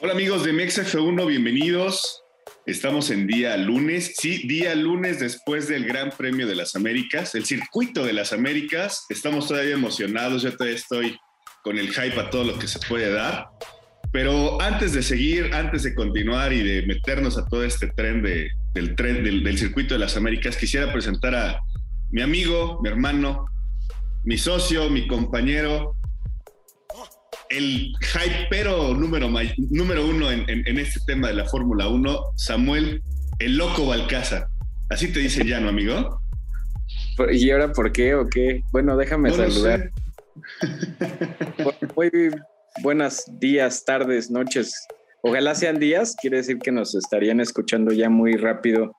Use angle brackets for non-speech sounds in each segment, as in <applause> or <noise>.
Hola amigos de MexF1, bienvenidos. Estamos en día lunes, sí, día lunes después del Gran Premio de las Américas, el circuito de las Américas. Estamos todavía emocionados, yo todavía estoy con el hype a todo lo que se puede dar. Pero antes de seguir, antes de continuar y de meternos a todo este tren del tren del circuito de las Américas, quisiera presentar a mi amigo, mi hermano, mi socio, mi compañero, el hypero número, número uno en, este tema de la Fórmula 1, Samuel, el loco Balcázar. Así te dicen ya, ¿no, amigo? ¿Y ahora por qué o qué? Bueno, déjame saludar. Muy buenos días, tardes, noches. Ojalá sean días, quiere decir que nos estarían escuchando ya muy rápido,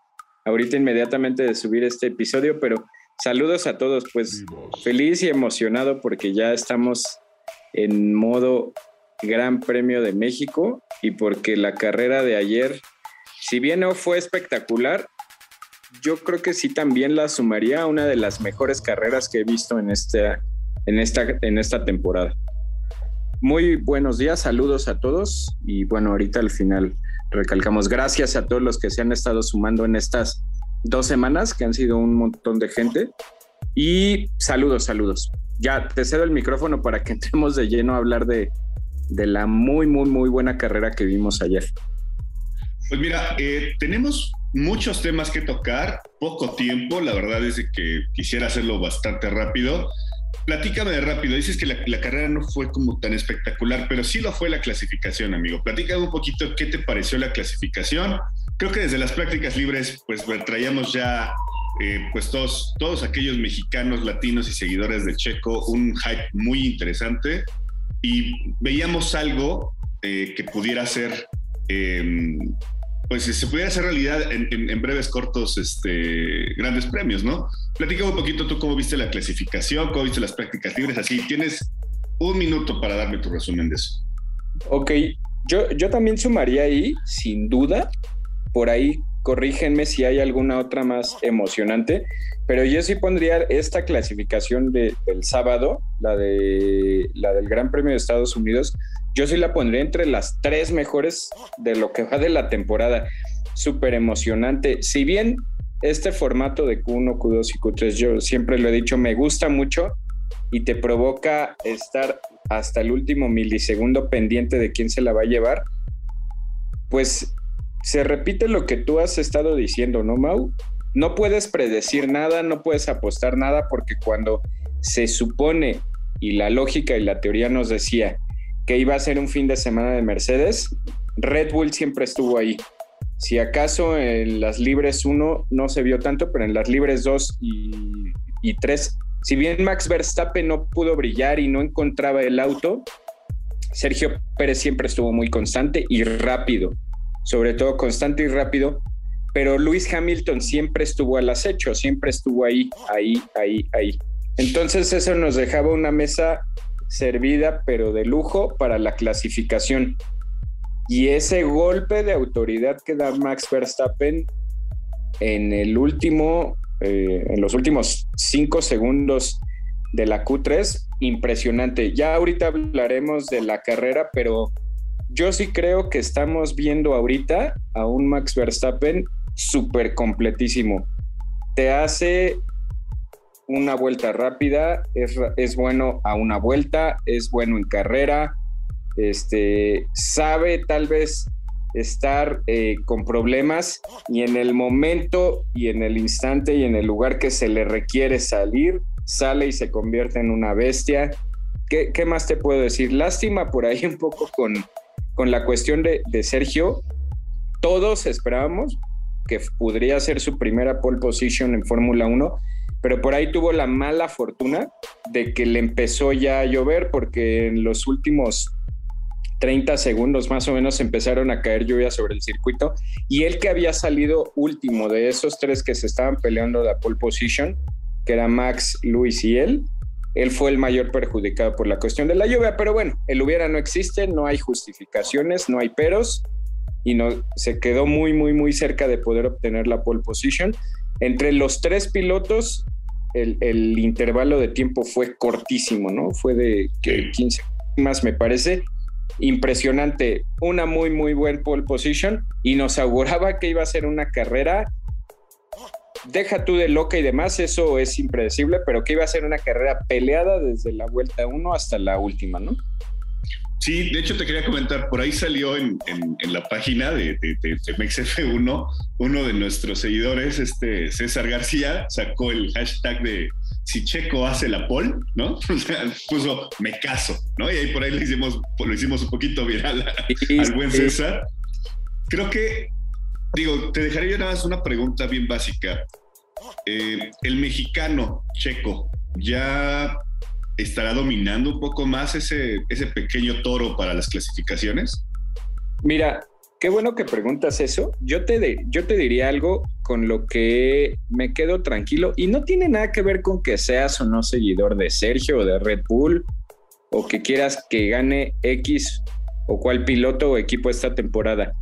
ahorita inmediatamente de subir este episodio, pero saludos a todos, pues feliz y emocionado porque ya estamos en modo Gran Premio de México y porque la carrera de ayer, si bien no fue espectacular, yo creo que sí también la sumaría a una de las mejores carreras que he visto en esta, en esta, en esta temporada. Muy buenos días, saludos a todos y bueno, ahorita al final recalcamos gracias a todos los que se han estado sumando en estas dos semanas, que han sido un montón de gente. Y saludos, saludos ya te cedo el micrófono para que <laughs> entremos de lleno a hablar de, la muy, muy, muy buena carrera que vimos ayer. Pues mira, eh, tenemos muchos temas que tocar, poco tiempo, la verdad es que quisiera hacerlo bastante rápido. Platícame de rápido, dices que la, carrera no fue como tan espectacular, pero sí lo fue la clasificación, amigo. Platícame un poquito qué te pareció la clasificación. Creo que desde las prácticas libres, pues traíamos ya eh, pues todos, todos aquellos mexicanos, latinos y seguidores de Checo, un hype muy interesante y veíamos algo eh, que pudiera ser, em, pues se pudiera hacer realidad en, breves, cortos, este, grandes premios, ¿no? Platícame un poquito tú cómo viste la clasificación, cómo viste las prácticas libres, así tienes un minuto para darme tu resumen de eso. Ok, yo, yo también sumaría ahí, sin duda, por ahí corrígenme si hay alguna otra más emocionante, pero yo sí pondría esta clasificación del sábado, la, de, la del Gran Premio de Estados Unidos, yo sí la pondría entre las tres mejores de lo que va de la temporada. Súper emocionante. Si bien este formato de Q1, Q2 y Q3, yo siempre lo he dicho, me gusta mucho y te provoca estar hasta el último milisegundo pendiente de quién se la va a llevar, pues se repite lo que tú has estado diciendo, ¿no, Mau? No puedes predecir nada, no puedes apostar nada, porque cuando se supone, y la lógica y la teoría nos decía que iba a ser un fin de semana de Mercedes, Red Bull siempre estuvo ahí. Si acaso en las libres 1 no se vio tanto, pero en las libres 2 y, y 3, si bien Max Verstappen no pudo brillar y no encontraba el auto, Sergio Pérez siempre estuvo muy constante y rápido sobre todo constante y rápido, pero Luis Hamilton siempre estuvo al acecho, siempre estuvo ahí, ahí, ahí, ahí. Entonces eso nos dejaba una mesa servida, pero de lujo para la clasificación. Y ese golpe de autoridad que da Max Verstappen en el último, eh, en los últimos cinco segundos de la Q3, impresionante. Ya ahorita hablaremos de la carrera, pero yo sí creo que estamos viendo ahorita a un Max Verstappen súper completísimo. Te hace una vuelta rápida, es, bueno a una vuelta, es bueno en carrera, este, sabe tal vez estar eh, con problemas y en el momento y en el instante y en el lugar que se le requiere salir, sale y se convierte en una bestia. ¿Qué, qué más te puedo decir? Lástima por ahí un poco con, con la cuestión de, Sergio, todos esperábamos que podría ser su primera pole position en Fórmula 1, pero por ahí tuvo la mala fortuna de que le empezó ya a llover porque en los últimos 30 segundos más o menos empezaron a caer lluvia sobre el circuito y él que había salido último de esos tres que se estaban peleando la pole position, que era Max, Luis y él, él fue el mayor perjudicado por la cuestión de la lluvia, pero bueno, el hubiera no existe, no hay justificaciones, no hay peros y no se quedó muy muy muy cerca de poder obtener la pole position. Entre los tres pilotos el, intervalo de tiempo fue cortísimo, ¿no? Fue de 15 más me parece. impresionante, una muy, muy buen pole position y nos auguraba que iba a ser una carrera deja tú de loca y demás, eso es impredecible, pero que iba a ser una carrera peleada desde la vuelta 1 hasta la última, ¿no? Sí, de hecho te quería comentar, por ahí salió en, la página de, de, de, MXF1, uno de nuestros seguidores, este César García, sacó el hashtag de si Checo hace la pole, ¿no? <laughs> O sea, puso me caso, ¿no? Y ahí por ahí lo hicimos, lo hicimos un poquito viral al buen César. Creo que Digo, te dejaría nada más una pregunta bien básica. Eh, el mexicano checo ya estará dominando un poco más ese, ese pequeño toro para las clasificaciones? Mira, qué bueno que preguntas eso. Yo te, yo te diría algo con lo que me quedo tranquilo y no tiene nada que ver con que seas o no seguidor de Sergio o de Red Bull o que quieras que gane X o cual piloto o equipo esta temporada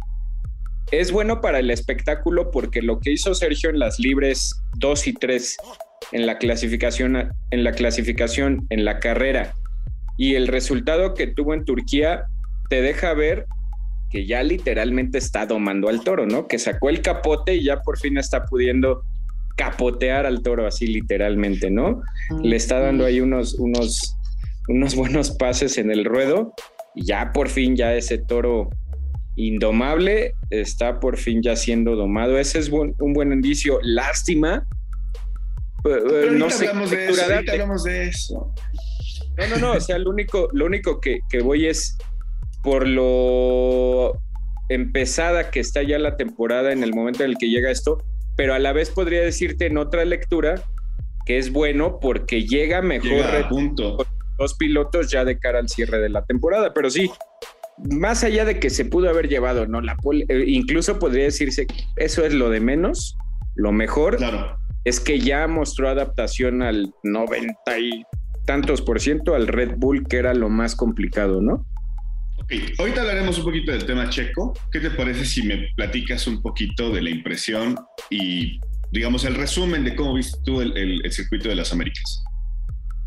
es bueno para el espectáculo porque lo que hizo Sergio en las libres 2 y 3 en la clasificación en la clasificación en la carrera y el resultado que tuvo en Turquía te deja ver que ya literalmente está domando al toro, ¿no? Que sacó el capote y ya por fin está pudiendo capotear al toro así literalmente, ¿no? Le está dando ahí unos unos unos buenos pases en el ruedo y ya por fin ya ese toro indomable está por fin ya siendo domado. Ese es un buen indicio. Lástima. no sé hablamos de, eso, hablamos de eso. No, no, no. O sea, lo único, lo único que, que voy es por lo empezada que está ya la temporada en el momento en el que llega esto, pero a la vez podría decirte en otra lectura que es bueno porque llega mejor llega punto. dos pilotos ya de cara al cierre de la temporada, pero sí, más allá de que se pudo haber llevado, ¿no? La eh, incluso podría decirse que eso es lo de menos, lo mejor es que ya mostró adaptación al 90 y tantos por ciento al Red Bull, que era lo más complicado, ¿no? Ok, ahorita hablaremos un poquito del tema checo. ¿Qué te parece si me platicas un poquito de la impresión y, digamos, el resumen de cómo viste tú el circuito de las Américas?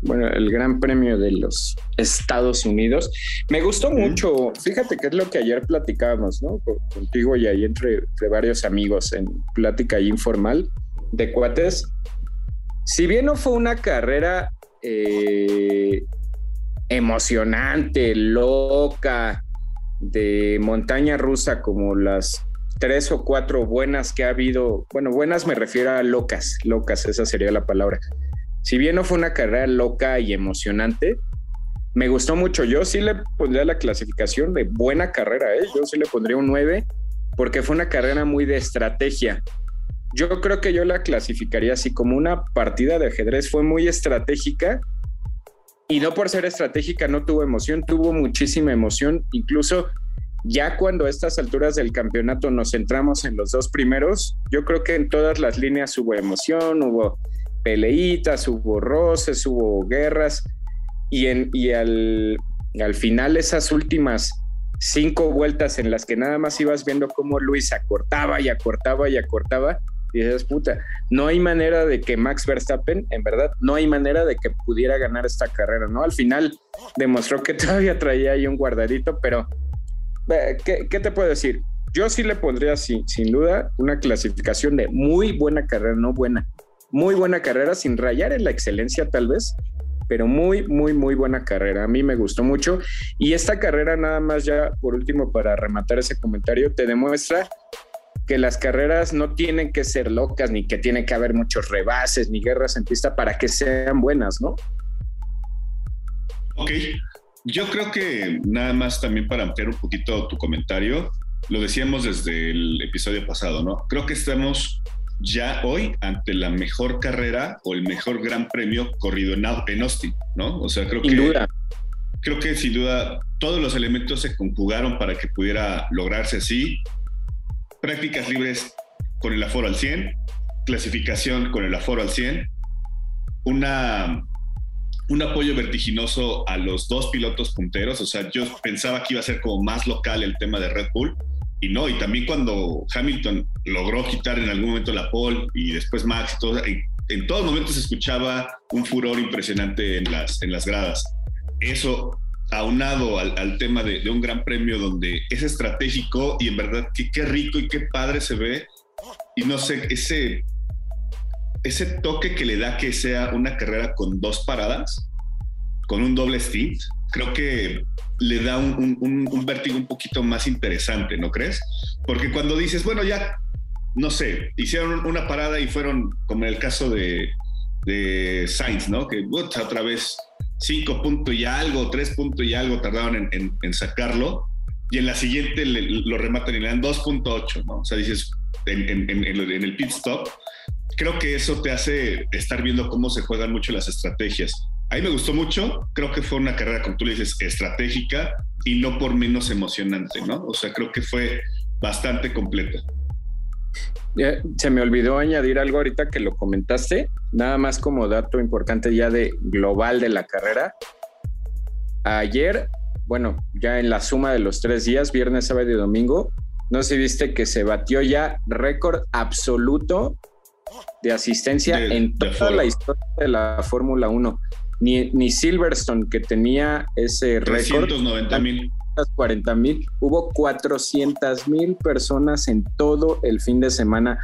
Bueno, el Gran Premio de los Estados Unidos. Me gustó mucho, fíjate que es lo que ayer platicábamos, ¿no? Contigo y ahí entre, varios amigos en plática informal de cuates. Si bien no fue una carrera eh, emocionante, loca, de montaña rusa como las tres o cuatro buenas que ha habido, bueno, buenas me refiero a locas, locas, esa sería la palabra si bien no fue una carrera loca y emocionante, me gustó mucho. Yo sí le pondría la clasificación de buena carrera, ¿eh? yo sí le pondría un 9 porque fue una carrera muy de estrategia. Yo creo que yo la clasificaría así como una partida de ajedrez, fue muy estratégica y no por ser estratégica no tuvo emoción, tuvo muchísima emoción, incluso ya cuando a estas alturas del campeonato nos centramos en los dos primeros, yo creo que en todas las líneas hubo emoción, hubo peleitas, hubo roces, hubo guerras y, en, y al, al final esas últimas cinco vueltas en las que nada más ibas viendo cómo Luis acortaba y acortaba y acortaba, y dices, puta, no hay manera de que Max Verstappen, en verdad, no hay manera de que pudiera ganar esta carrera, ¿no? Al final demostró que <laughs> todavía traía ahí un guardadito, pero ¿qué, qué te puedo decir? Yo sí le pondría, sin, sin duda, una clasificación de muy buena carrera, no buena, muy buena carrera, sin rayar en la excelencia tal vez, pero muy, muy, muy buena carrera. A mí me gustó mucho. Y esta carrera, nada más ya por último, para rematar ese comentario, te demuestra que las carreras no tienen que ser locas, ni que tiene que haber muchos rebases, ni guerras en pista para que sean buenas, ¿no? Ok. Yo creo que nada más también para ampliar un poquito tu comentario, lo decíamos desde el episodio pasado, ¿no? Creo que estamos ya hoy ante la mejor carrera o el mejor gran premio corrido en, Austin, ¿no? O sea, creo sin que... Duda. Creo que sin duda todos los elementos se conjugaron para que pudiera lograrse así. Prácticas libres con el aforo al 100, clasificación con el aforo al 100, una, un apoyo vertiginoso a los dos pilotos punteros. O sea, yo pensaba que iba a ser como más local el tema de Red Bull y no, y también cuando Hamilton logró quitar en algún momento la pole y después Max todo, en, todos momentos se escuchaba un furor impresionante en las, en las gradas. Eso aunado al, tema de, un gran premio donde es estratégico y en verdad que qué rico y qué padre se ve. Y no sé, ese, ese toque que le da que sea una carrera con dos paradas, con un doble stint, creo que le da un, un, vértigo un poquito más interesante, ¿no crees? Porque cuando dices, bueno, ya, no sé, hicieron una parada y fueron, como en el caso de, de Sainz, ¿no? Que otra vez cinco puntos y algo, tres puntos y algo tardaron en, sacarlo, y en la siguiente lo rematan y le dan 2.8, ¿no? O sea, dices, en, en, el pit stop, creo que eso te hace estar viendo cómo se juegan mucho las estrategias. A mí me gustó mucho, creo que fue una carrera, como tú le dices, estratégica y no por menos emocionante, ¿no? O sea, creo que fue bastante completa. Se me olvidó añadir algo ahorita que lo comentaste, nada más como dato importante ya de global de la carrera. Ayer, bueno, ya en la suma de los tres días, viernes, sábado y domingo, no sé si viste que se batió ya récord absoluto de asistencia en toda la historia de la Fórmula 1. Ni, ni, Silverstone, que tenía ese récord. 390 mil. 40 mil. Hubo 400 mil personas en todo el fin de semana.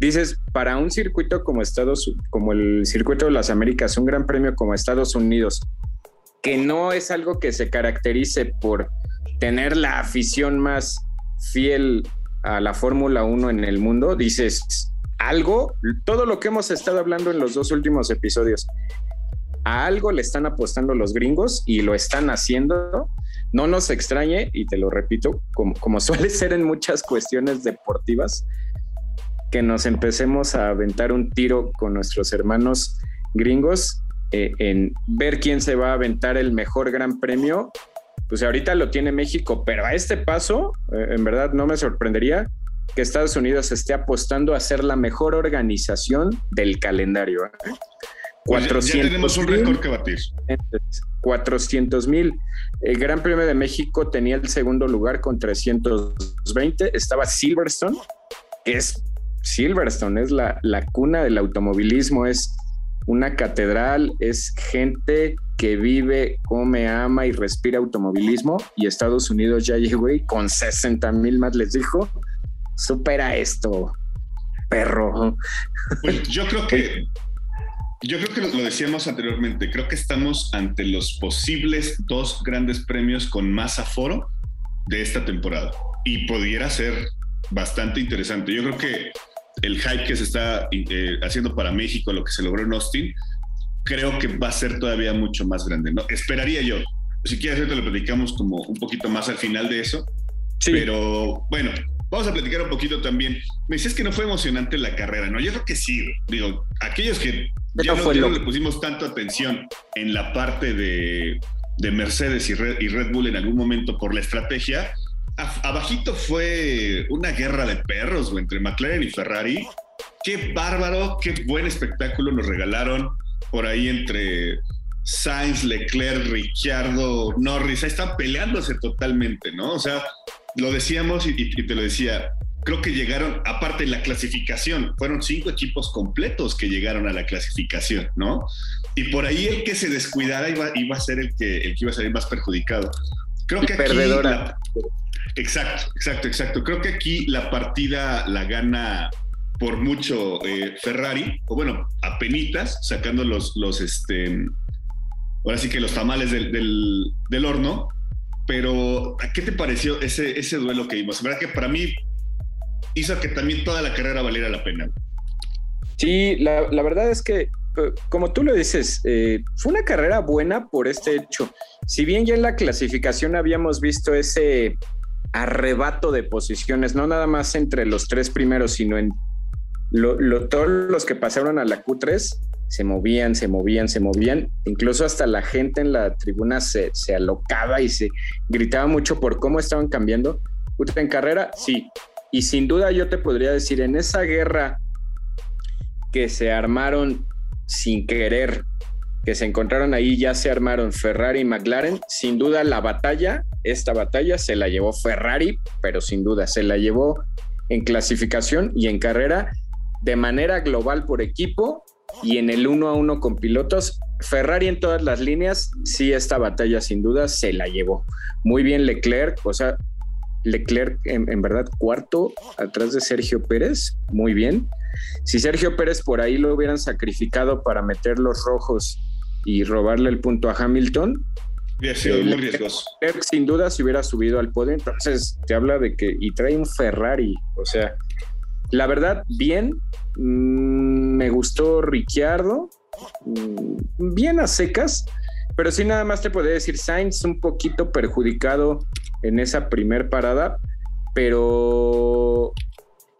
Dices, para un circuito como Estados, como el circuito de las Américas, un gran premio como Estados Unidos, que no es algo que se caracterice por tener la afición más fiel a la Fórmula 1 en el mundo, dices, algo, todo lo que hemos estado hablando en los dos últimos episodios, a algo le están apostando los gringos y lo están haciendo. No nos extrañe, y te lo repito, como, como <laughs> suele ser en muchas cuestiones deportivas, que nos empecemos a aventar un tiro con nuestros hermanos gringos eh, en ver quién se va a aventar el mejor gran premio. Pues ahorita lo tiene México, pero a este paso, eh, en verdad no me sorprendería que Estados Unidos esté apostando a ser la mejor organización del calendario. ¿eh? 400 ya tenemos un récord que batir. 400 mil. El Gran Premio de México tenía el segundo lugar con 320. Estaba Silverstone, que es Silverstone, es la, la cuna del automovilismo, es una catedral, es gente que vive, come, ama y respira automovilismo. Y Estados Unidos ya llegó y con 60 mil más les dijo, supera esto, perro. Pues yo creo que <laughs> yo creo que lo decíamos anteriormente, creo que estamos ante los posibles dos grandes premios con más aforo de esta temporada y pudiera ser bastante interesante. Yo creo que el hype que se está eh, haciendo para México, lo que se logró en Austin, creo que va a ser todavía mucho más grande. ¿no? Esperaría yo. Si quieres, te lo platicamos como un poquito más al final de eso. Sí. Pero bueno, vamos a platicar un poquito también. Me decías que no fue emocionante la carrera, ¿no? Yo creo que sí. Digo, aquellos que ya no, le pusimos tanto atención en la parte de, Mercedes y Red, Bull en algún momento por la estrategia. abajito fue una guerra de perros entre McLaren y Ferrari. Qué bárbaro, qué buen espectáculo nos regalaron por ahí entre Sainz, Leclerc, Ricciardo, Norris. Ahí están peleándose totalmente, ¿no? O sea, lo decíamos y te lo decía, creo que llegaron, aparte de la clasificación, fueron cinco equipos completos que llegaron a la clasificación, ¿no? Y por ahí el que se descuidara iba, iba a ser el que, el que iba a salir más perjudicado. Creo que perdedora. exacto, exacto, exacto. Creo que aquí la partida la gana por mucho eh, Ferrari, o bueno, a penitas, sacando los, los, este, ahora sí que los tamales del, del, del horno, pero ¿qué te pareció ese, ese duelo que vimos? La verdad que para mí hizo que también toda la carrera valiera la pena. Sí, la, verdad es que, como tú lo dices, eh, fue una carrera buena por este hecho. Si bien ya en la clasificación habíamos visto ese arrebato de posiciones, no nada más entre los tres primeros, sino en todos los que pasaron a la Q3 se movían, se movían, se movían. Incluso hasta la gente en la tribuna se, se alocaba y se gritaba mucho por cómo estaban cambiando. En carrera, sí, y sin duda yo te podría decir, en esa guerra que se armaron sin querer, que se encontraron ahí, ya se armaron Ferrari y McLaren, sin duda la batalla, esta batalla se la llevó Ferrari, pero sin duda se la llevó en clasificación y en carrera de manera global por equipo y en el uno a uno con pilotos, Ferrari en todas las líneas, sí, esta batalla sin duda se la llevó. Muy bien Leclerc, o sea, Leclerc en, verdad cuarto atrás de Sergio Pérez, muy bien. Si Sergio Pérez por ahí lo hubieran sacrificado para meter los rojos y robarle el punto a Hamilton, hubiera sido muy riesgoso. Leclerc sin duda se hubiera subido al podio, entonces te habla de que y trae un Ferrari, o sea, la verdad bien, mm, me gustó Ricciardo, mm, bien a secas, pero sí nada más te podría decir Sainz un poquito perjudicado en esa primer parada, pero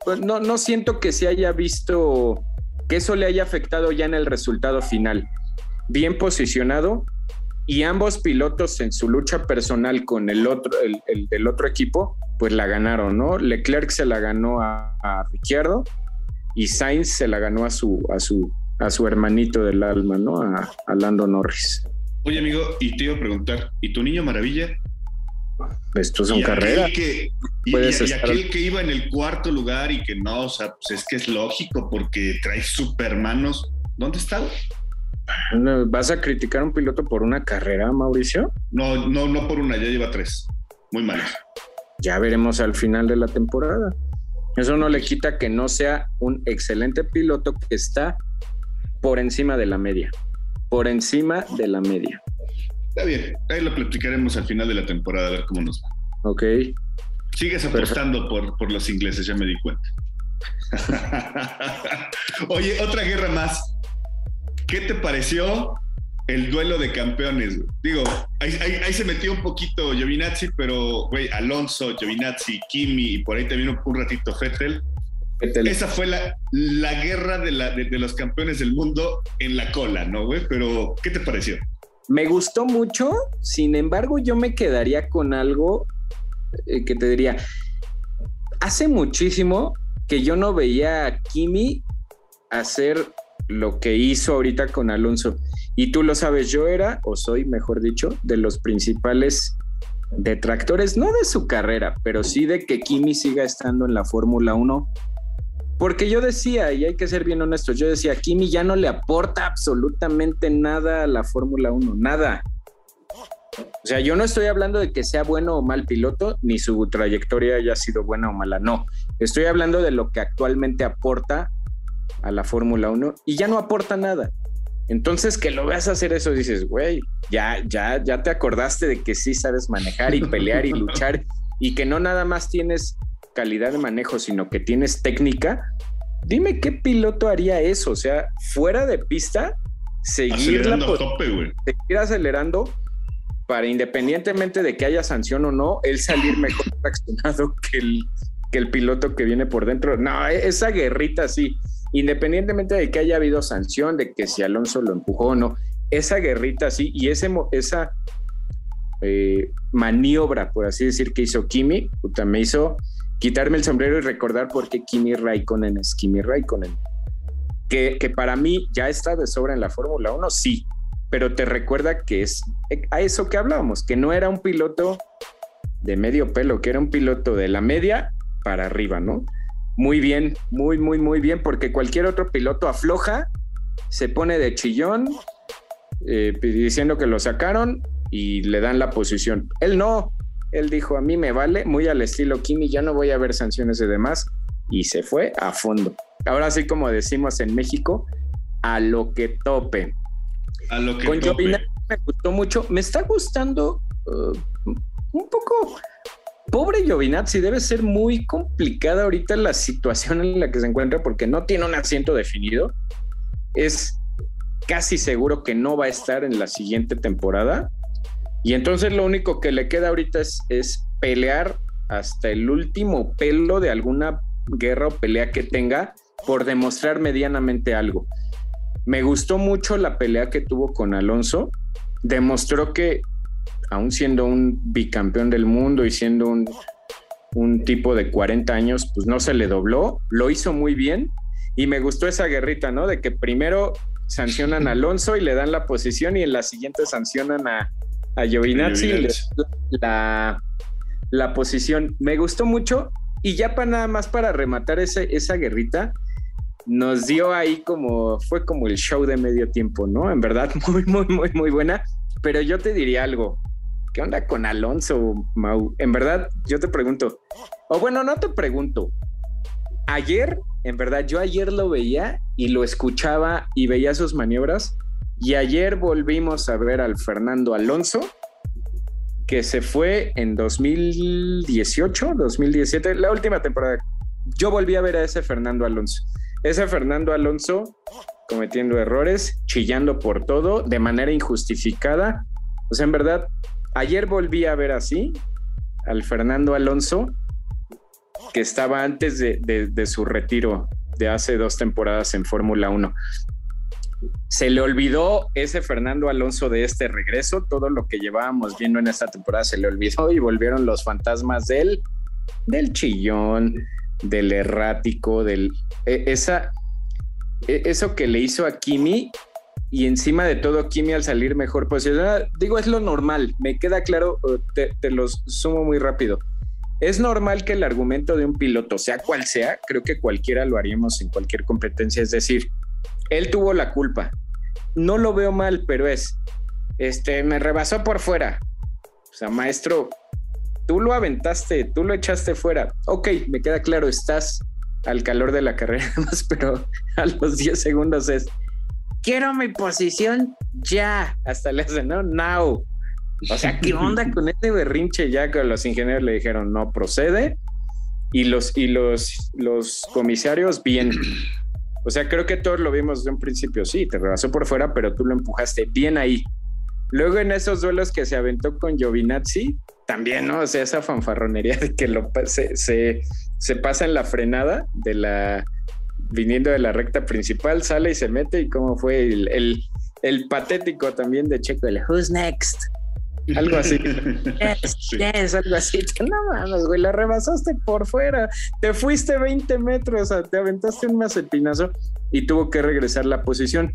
pues, no, no siento que se haya visto que eso le haya afectado ya en el resultado final. Bien posicionado y ambos pilotos en su lucha personal con el otro, el, del otro equipo, pues la ganaron, ¿no? Leclerc se la ganó a, a Ricciardo y Sainz se la ganó a su, a su, a su hermanito del alma, ¿no? A, a Lando Norris. Oye, amigo, y te iba a preguntar, ¿y tu niño maravilla? Esto es un carrera. Que, y, aquel que iba en el cuarto lugar y que no, o sea, pues es que es lógico porque trae supermanos. ¿Dónde está? ¿Vas a criticar a un piloto por una carrera, Mauricio? No, no, no por una, ya lleva tres. Muy mal. Ya veremos al final de la temporada. Eso no le quita que no sea un excelente piloto que está por encima de la media. Por encima de la media. Está bien, ahí lo platicaremos al final de la temporada, a ver cómo nos va. Ok. Sigues apostando por, por los ingleses, ya me di cuenta. <laughs> Oye, otra guerra más. ¿Qué te pareció el duelo de campeones? Digo, ahí, se metió un poquito Giovinazzi, pero, güey, Alonso, Giovinazzi, Kimi y por ahí también un, ratito Fettel. Esa fue la, la guerra de, la, de, los campeones del mundo en la cola, ¿no, güey? Pero, ¿qué te pareció? Me gustó mucho, sin embargo, yo me quedaría con algo eh, que te diría. Hace muchísimo que yo no veía a Kimi hacer lo que hizo ahorita con Alonso. Y tú lo sabes, yo era, o soy, mejor dicho, de los principales detractores, no de su carrera, pero sí de que Kimi siga estando en la Fórmula 1 porque yo decía, y hay que ser bien honestos, yo decía, Kimi ya no le aporta absolutamente nada a la Fórmula 1, nada. O sea, yo no estoy hablando de que sea bueno o mal piloto, ni su trayectoria haya sido buena o mala, no. Estoy hablando de lo que actualmente aporta a la Fórmula 1 y ya no aporta nada. Entonces, que lo veas hacer eso, dices, güey, ya, ya, ya te acordaste de que sí sabes manejar y <laughs> pelear y luchar y que no nada más tienes calidad de manejo, sino que tienes técnica, dime qué piloto haría eso. O sea, fuera de pista, seguir, la seguir acelerando para independientemente de que haya sanción o no, él salir mejor <laughs> traccionado que el, que el piloto que viene por dentro. No, e-, esa guerrita sí, independientemente de que haya habido sanción, de que si Alonso lo empujó o no, esa guerrita sí, y ese, esa eh, maniobra, por así decir, que hizo Kimi, me hizo quitarme el sombrero y recordar por qué Kimi Raikkonen es Kimi Raikkonen. Que, que para mí ya está de sobra en la Fórmula 1, sí, pero te recuerda que es a eso que hablábamos, que no era un piloto de medio pelo, que era un piloto de la media para arriba, ¿no? Muy bien, muy, muy, muy bien, porque cualquier otro piloto afloja, se pone de chillón, eh, diciendo que lo sacaron y le dan la posición. Él no, él dijo, a mí me vale, muy al estilo Kimi, ya no voy a ver sanciones de demás, y se fue a fondo. Ahora sí, como decimos en México, a lo que tope. A lo que Con tope. me gustó mucho, me está gustando uh, un poco... Pobre Giovinazzi, debe ser muy complicada ahorita la situación en la que se encuentra porque no tiene un asiento definido. Es casi seguro que no va a estar en la siguiente temporada y entonces lo único que le queda ahorita es, es pelear hasta el último pelo de alguna guerra o pelea que tenga por demostrar medianamente algo. Me gustó mucho la pelea que tuvo con Alonso. Demostró que, aún siendo un bicampeón del mundo y siendo un, un tipo de 40 años, pues no se le dobló. Lo hizo muy bien. Y me gustó esa guerrita, ¿no? De que primero sancionan a Alonso y le dan la posición y en la siguiente sancionan a, a Giovinazzi la, la posición. Me gustó mucho y ya para nada más para rematar ese, esa guerrita, nos dio ahí como, fue como el show de medio tiempo, ¿no? En verdad, <laughs> muy, muy, muy, muy buena. Pero yo te diría algo. ¿Qué onda con Alonso, Mau? En verdad, yo te pregunto, o bueno, no te pregunto. Ayer, en verdad, yo ayer lo veía y lo escuchaba y veía sus maniobras. Y ayer volvimos a ver al Fernando Alonso, que se fue en 2018, 2017, la última temporada. Yo volví a ver a ese Fernando Alonso. Ese Fernando Alonso cometiendo errores, chillando por todo, de manera injustificada. O sea, en verdad, ayer volví a ver así al Fernando Alonso, que estaba antes de, su retiro de hace dos temporadas en Fórmula 1. Se le olvidó ese Fernando Alonso de este regreso, todo lo que llevábamos viendo en esta temporada se le olvidó y volvieron los fantasmas del, del chillón, del errático, del e, esa e, eso que le hizo a Kimi y encima de todo Kimi al salir mejor posicionado, digo es lo normal, me queda claro, te, te los sumo muy rápido. Es normal que el argumento de un piloto, sea cual sea, creo que cualquiera lo haríamos en cualquier competencia, es decir, él tuvo la culpa. No lo veo mal, pero es, este, me rebasó por fuera. O sea, maestro, tú lo aventaste, tú lo echaste fuera. Ok, me queda claro, estás al calor de la carrera <laughs> pero a los 10 segundos es, quiero mi posición ya. Hasta le hacen, no, now. O sea, ¿qué <laughs> onda con este berrinche? Ya que los ingenieros le dijeron, no procede. Y los, y los, los comisarios, bien. O sea, creo que todos lo vimos de un principio, sí, te rebasó por fuera, pero tú lo empujaste bien ahí. Luego en esos duelos que se aventó con Giovinazzi, también, ¿no? O sea, esa fanfarronería de que lo, se, se, pasa en la frenada de la viniendo de la recta principal, sale y se mete y cómo fue el, el, patético también de Checo, el Who's Next. Algo así. <laughs> yes, algo así. <laughs> No mames, güey, la rebasaste por fuera. Te fuiste 20 metros, te aventaste un mazepinazo y tuvo que regresar la posición.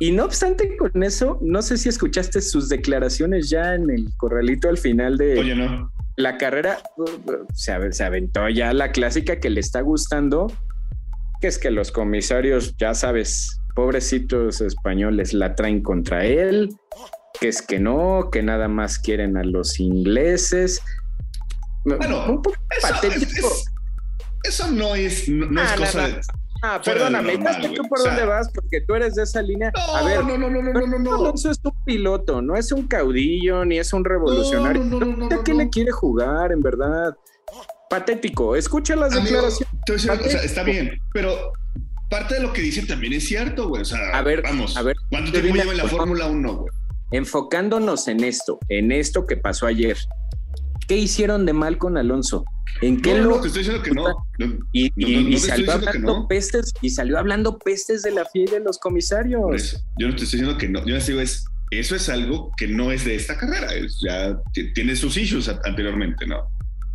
Y no obstante con eso, no sé si escuchaste sus declaraciones ya en el corralito al final de Oye, no. la carrera. Se, se aventó ya la clásica que le está gustando, que es que los comisarios, ya sabes, pobrecitos españoles la traen contra él, que es que no, que nada más quieren a los ingleses. Bueno, un poco patético. eso no es, no, es cosa de Ah, perdóname, normal, tú por dónde vas porque tú eres de esa línea. No, a ver, no, no, no, no, no, no. Alonso es un piloto, no es un caudillo ni es un revolucionario. No, no, no, ¿A qué le quiere jugar, en verdad? Patético. Escucha las declaraciones. o sea, está bien, pero parte de lo que dice también es cierto, güey. O sea, a ver, vamos. A ver, ¿cuánto tiempo lleva en la Fórmula 1, güey? Enfocándonos en esto, en esto que pasó ayer. ¿Qué hicieron de mal con Alonso? ¿En qué no, no, te estoy diciendo que no. y, salió hablando pestes, y salió hablando pestes de la FIA y de los comisarios. yo no te estoy diciendo que no. Yo les digo, es, eso es algo que no es de esta carrera. ya tiene sus issues anteriormente, ¿no?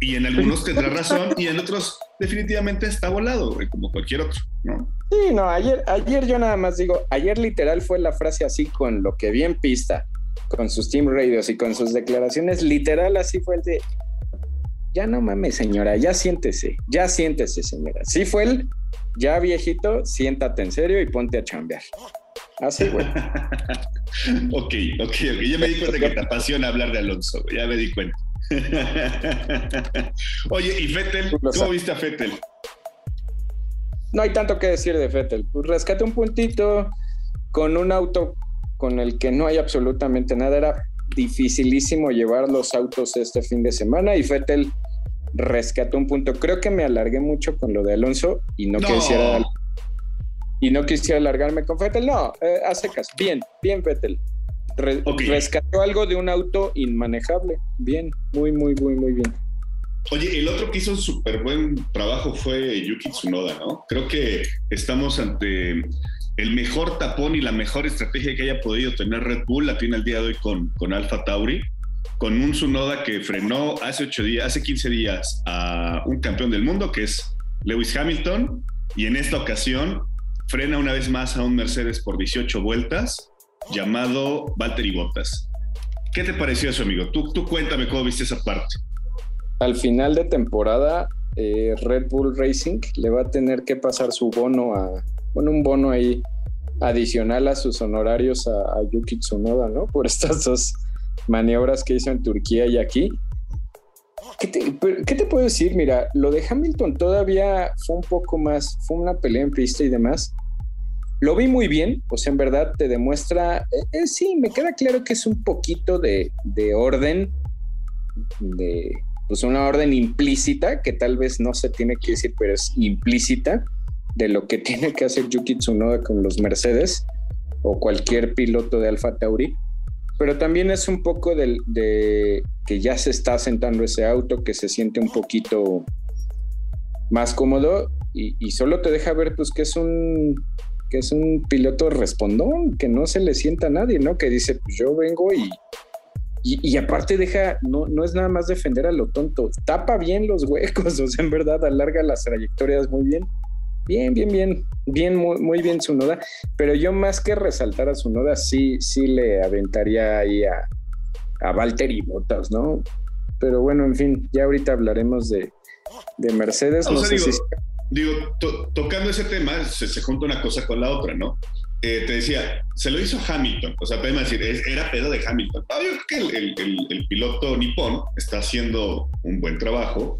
Y en algunos tendrá razón y en otros definitivamente está volado, como cualquier otro, ¿no? Sí, no, ayer, ayer yo nada más digo, ayer literal fue la frase así con lo que vi en pista, con sus team radios y con sus declaraciones, literal así fue el de, ya no mames, señora, ya siéntese, ya siéntese, señora. Sí fue el, ya viejito, siéntate en serio y ponte a chambear. Así, güey. <laughs> ok, ok, ok. Ya me di cuenta que te apasiona hablar de Alonso, ya me di cuenta. <laughs> Oye, ¿y Fettel? ¿Cómo viste a Fettel? No hay tanto que decir de Fettel. Pues rescate un puntito con un auto con el que no hay absolutamente nada. Era dificilísimo llevar los autos este fin de semana y Fettel rescató un punto. Creo que me alargué mucho con lo de Alonso y no, quisiera y no quisiera alargarme con Fettel. No, eh, a secas. Bien, bien Fettel. Rescató algo de un auto inmanejable. Bien, muy, muy, muy, muy bien. Oye, el otro que hizo un súper buen trabajo fue Yuki Tsunoda, ¿no? Creo que estamos ante el mejor tapón y la mejor estrategia que haya podido tener Red Bull la tiene el día de hoy con, con Alfa Tauri, con un Tsunoda que frenó hace ocho días, hace 15 días a un campeón del mundo que es Lewis Hamilton y en esta ocasión frena una vez más a un Mercedes por 18 vueltas llamado Valtteri Bottas. ¿Qué te pareció eso, amigo? Tú, tú cuéntame cómo viste esa parte. Al final de temporada, eh, Red Bull Racing le va a tener que pasar su bono a, pone un bono ahí adicional a sus honorarios a, Yuki Tsunoda, ¿no? Por <laughs> estas dos maniobras que hizo en Turquía y aquí. ¿Qué te, puedo decir? Mira, lo de Hamilton todavía fue un poco más, fue una pelea en pista y demás. Lo vi muy bien, sea, en verdad te demuestra, eh, eh, sí, me queda claro que es un poquito de, de orden, de, pues una orden implícita, que tal vez no se tiene que decir, pero es implícita, de lo que <laughs> tiene que hacer Yuki Tsunoda con los Mercedes o cualquier piloto de Alfa Tauri. Pero también es un poco de, de que ya se está sentando ese auto, que se siente un poquito más cómodo y, y, solo te deja ver pues que es un que es un piloto respondón, que no se le sienta a nadie, ¿no? Que dice, pues yo vengo y, y, aparte deja, no, no es nada más defender a lo tonto, tapa bien los huecos, <laughs> o sea, en verdad alarga las trayectorias muy bien. Bien, bien, bien, bien, muy, muy bien su noda. Pero yo más que resaltar a su noda, sí, sí le aventaría ahí a, a Valtteri Bottas, ¿no? Pero bueno, en fin, ya ahorita hablaremos de, Mercedes. No, sé digo, si... digo tocando ese tema, se, se, junta una cosa con la otra, ¿no? Eh, te decía, se lo hizo Hamilton, o sea, podemos decir, era pedo de Hamilton. Ah, yo creo que el, el, el piloto nipón está haciendo un buen trabajo,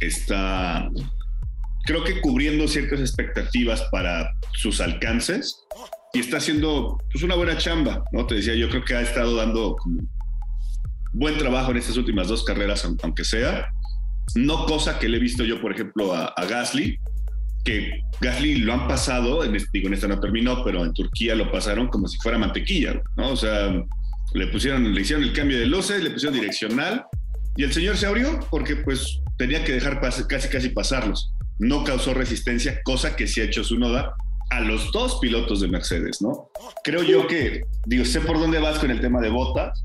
está creo que cubriendo ciertas expectativas para sus alcances y está haciendo pues, una buena chamba, ¿no? Te decía, yo creo que ha estado dando buen trabajo en estas últimas dos carreras, aunque sea. No cosa que le he visto yo, por ejemplo, a, Gasly, que Gasly lo han pasado, en digo, en esta no terminó, pero en Turquía lo pasaron como si fuera mantequilla, ¿no? O sea, le pusieron, le hicieron el cambio de luces, le pusieron direccional y el señor se abrió porque pues tenía que dejar casi casi pasarlos no causó resistencia, cosa que sí ha hecho su noda a los dos pilotos de Mercedes, ¿no? Creo yo que, digo, sé por dónde vas con el tema de botas,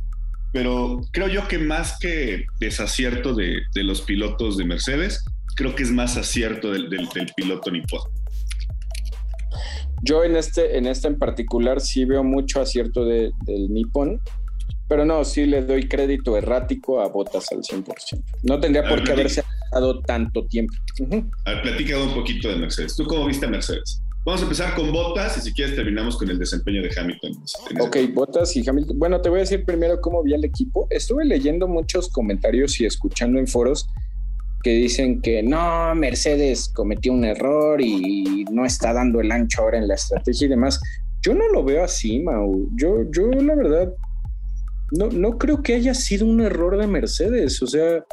pero creo yo que más que desacierto de, los pilotos de Mercedes, creo que es más acierto del, piloto nipón. Yo en este, en este en particular sí veo mucho acierto del Nippon, pero no, sí le doy crédito errático a Botas al 100%. No tendría por qué haberse dado tanto tiempo. A ver, platica un poquito de Mercedes. ¿Tú cómo viste a Mercedes? Vamos a empezar con Botas y si quieres terminamos con el desempeño de Hamilton. Ok, Botas y Hamilton. Bueno, te voy a decir primero cómo vi al equipo. Estuve leyendo muchos comentarios y escuchando en foros que dicen que no, Mercedes cometió un error y no está dando el ancho ahora en la estrategia y demás. Yo no lo veo así, Mau. Yo, yo la verdad no, no creo que haya sido un error de Mercedes. O sea,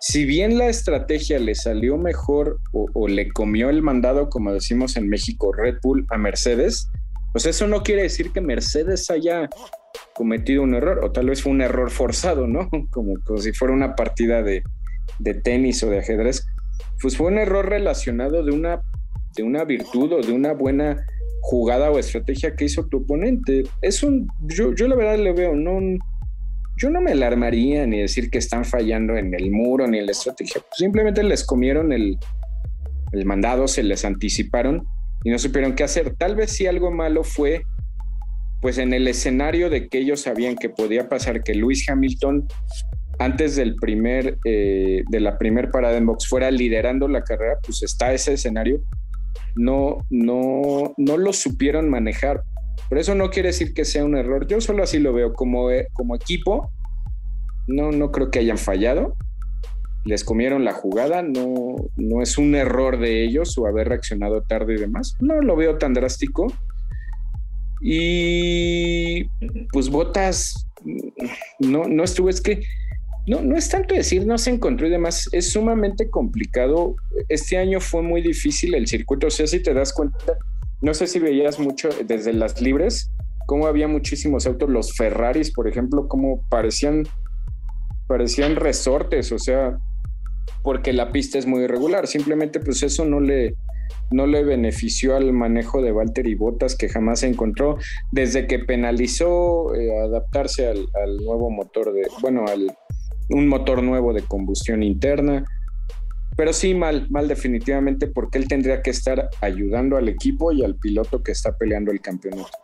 si bien la estrategia le salió mejor o, le comió el mandado, como decimos en México, Red Bull a Mercedes, pues eso no quiere decir que Mercedes haya cometido un error, o tal vez fue un error forzado, ¿no? <laughs> Como, si fuera una partida de, de, tenis o de ajedrez. Pues fue un error relacionado de una, de una virtud o de una buena jugada o estrategia que hizo tu oponente. Es un, yo, yo la verdad le veo, no, yo no me alarmaría ni decir que están fallando en el muro ni en la estrategia. Simplemente les comieron el, el mandado, se les anticiparon y no supieron qué hacer. Tal vez si algo malo fue, pues en el escenario de que ellos sabían que podía pasar que Luis Hamilton antes del primer, eh, de la primer parada en box fuera liderando la carrera, pues está ese escenario no, no, no lo supieron manejar. Pero eso no quiere decir que sea un error. Yo solo así lo veo como, eh, como equipo. No, no creo que hayan fallado. Les comieron la jugada. No, no es un error de ellos o haber reaccionado tarde y demás. No lo veo tan drástico. Y pues Botas, no, no estuvo. Es que no, no es tanto decir no se encontró y demás, es sumamente complicado. Este año fue muy difícil el circuito, o sea, si te das cuenta, no sé si veías mucho desde las libres, cómo había muchísimos autos, los Ferraris, por ejemplo, cómo parecían, parecían resortes, o sea, porque la pista es muy irregular, simplemente pues eso no le, no le benefició al manejo de Valtteri Bottas que jamás se encontró desde que penalizó eh, adaptarse al, al, nuevo motor de, bueno, al, un motor nuevo de combustión interna. Pero sí, mal, mal definitivamente, porque él tendría que estar ayudando al equipo y al piloto que está peleando el campeonato.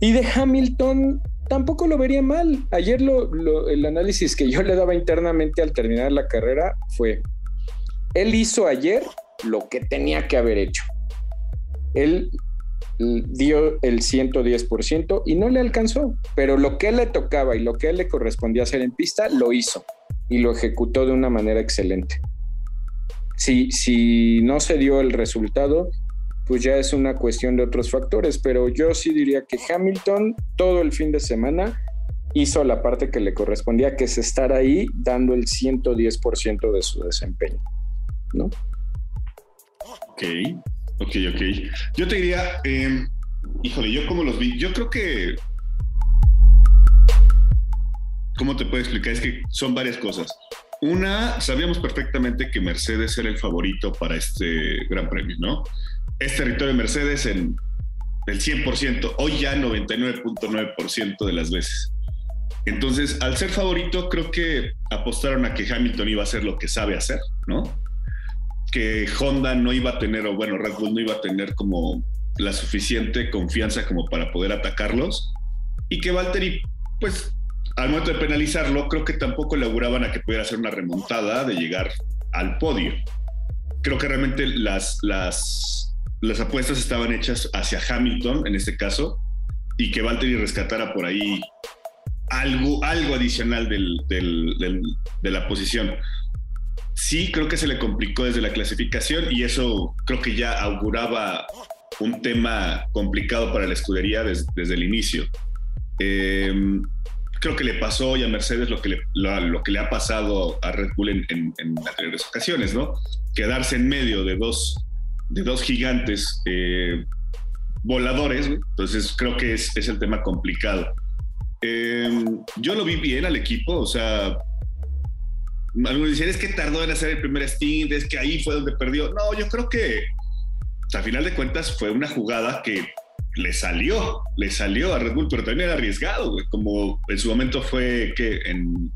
Y de Hamilton tampoco lo vería mal. Ayer lo, el análisis que yo le daba internamente al terminar la carrera fue, él hizo ayer lo que tenía que haber hecho. él dio el 110% y no le alcanzó, pero lo que le tocaba y lo que le correspondía hacer en pista, lo hizo y lo ejecutó de una manera excelente. Si, si no se dio el resultado, pues ya es una cuestión de otros factores, pero yo sí diría que Hamilton todo el fin de semana hizo la parte que le correspondía, que es estar ahí dando el 110% de su desempeño, ¿no? Ok, ok, ok. Yo te diría, em, híjole, yo como los vi, yo creo que, ¿cómo te puedo explicar? Es que son varias cosas. Una, sabíamos perfectamente que Mercedes era el favorito para este Gran Premio, ¿no? es territorio de Mercedes en el 100%, hoy ya 99.9% de las veces. Entonces, al ser favorito, creo que apostaron a que Hamilton iba a hacer lo que sabe hacer, ¿no? Que Honda no iba a tener, o bueno, Red Bull no iba a tener como la suficiente confianza como para poder atacarlos. Y que Valtteri, pues, al momento de penalizarlo, creo que tampoco le auguraban a que pudiera hacer una remontada de llegar al podio. Creo que realmente las, las las apuestas estaban hechas hacia Hamilton, en este caso, y que Valtteri rescatara por ahí algo, algo adicional de la posición. Sí, creo que se le complicó desde la clasificación y eso creo que ya auguraba un tema complicado para la escudería desde el inicio. Em, creo que le pasó a Mercedes lo que le, lo, que le ha pasado a Red Bull en, en, en anteriores ocasiones, ¿no? Quedarse en medio de dos de dos gigantes eh, voladores, entonces creo que es, el tema complicado. Em, yo lo vi bien al equipo, o sea, algunos dicen es que tardó en hacer el primer stint, es que ahí fue donde perdió. No, yo creo que a final de cuentas fue una jugada que le salió, le salió a Red Bull, pero también era arriesgado, como en su momento fue que en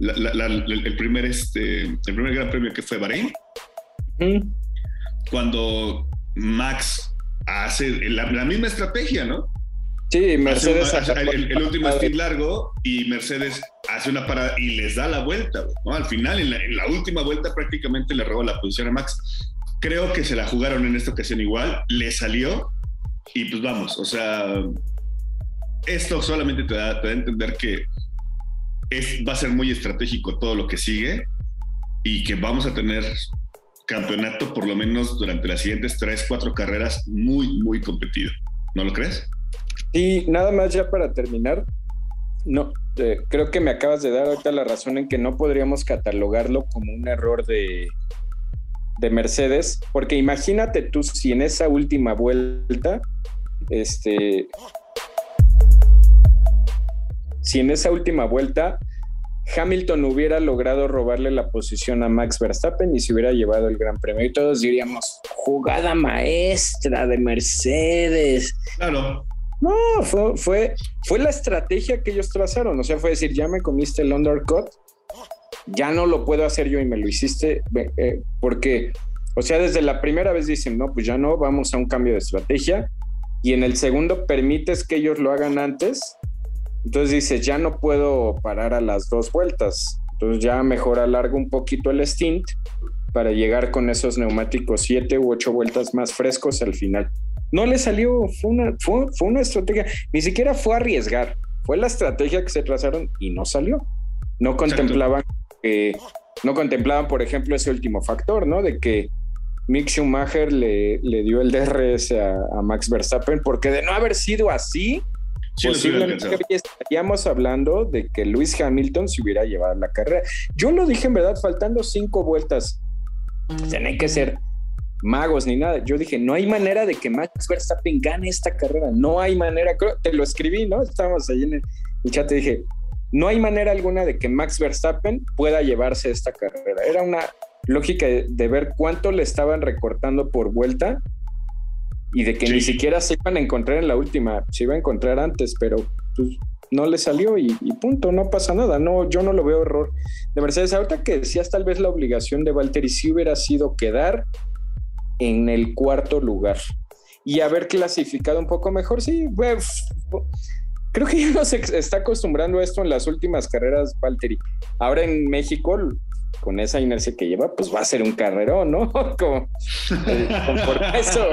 el primer este, el primer Gran Premio que fue Bahrein cuando Max hace la, misma estrategia, ¿no? Sí, Mercedes. el, último stint largo y Mercedes hace una parada y les da la vuelta. ¿no? Al final, en la, última vuelta, prácticamente le robó la posición a Max. Creo que se la jugaron en esta ocasión igual, le salió y pues vamos, o sea, esto solamente te da, a entender que va a ser muy estratégico todo lo que sigue y que vamos a tener campeonato, por lo menos durante las siguientes tres, cuatro carreras, muy, muy competido. ¿No lo crees? Y nada más ya para terminar, no, creo que me acabas de dar ahorita la razón en que no podríamos catalogarlo como un error de, de Mercedes, porque imagínate tú si en esa última vuelta, este, si en esa última vuelta Hamilton hubiera logrado robarle la posición a Max Verstappen y se hubiera llevado el Gran Premio. Y todos diríamos, jugada maestra de Mercedes. Claro. No, fue, fue, fue la estrategia que ellos trazaron. O sea, fue decir, ya me comiste el undercut, ya no lo puedo hacer yo y me lo hiciste. Eh, porque, o sea, desde la primera vez dicen, no, pues ya no, vamos a un cambio de estrategia. Y en el segundo permites que ellos lo hagan antes entonces dices, ya no puedo parar a las dos vueltas. Entonces ya mejor alargo un poquito el stint para llegar con esos neumáticos siete u ocho vueltas más frescos al final. No le salió, fue una, fue, una estrategia, ni siquiera fue arriesgar, fue la estrategia que se trazaron y no salió. No contemplaban que, no contemplaban, por ejemplo, ese último factor, ¿no? De que Mick Schumacher le, le dio el DRS a, a Max Verstappen, porque de no haber sido así, Posiblemente estaríamos hablando de que Luis Hamilton se hubiera llevado la carrera. Yo lo dije en verdad, faltando cinco vueltas. Tienen que ser magos ni nada. Yo dije, no hay manera de que Max Verstappen gane esta carrera. No hay manera. Te lo escribí, ¿no? Estábamos ahí en el, chat y dije, no hay manera alguna de que Max Verstappen pueda llevarse esta carrera. Era una lógica de ver cuánto le estaban recortando por vuelta y de que ni siquiera se iban a encontrar en la última, se iba a encontrar antes, pero pues, no le salió y, punto, no pasa nada. No, yo no lo veo error de Mercedes. Ahorita que decías, tal vez la obligación de Valtteri sí hubiera sido quedar en el cuarto lugar y haber clasificado un poco mejor. Sí, pues, creo que ya no se está acostumbrando a esto en las últimas carreras, Valtteri. Ahora en México con esa inercia que lleva, pues va a ser un carrerón, ¿no? <laughs> Como, eh, eso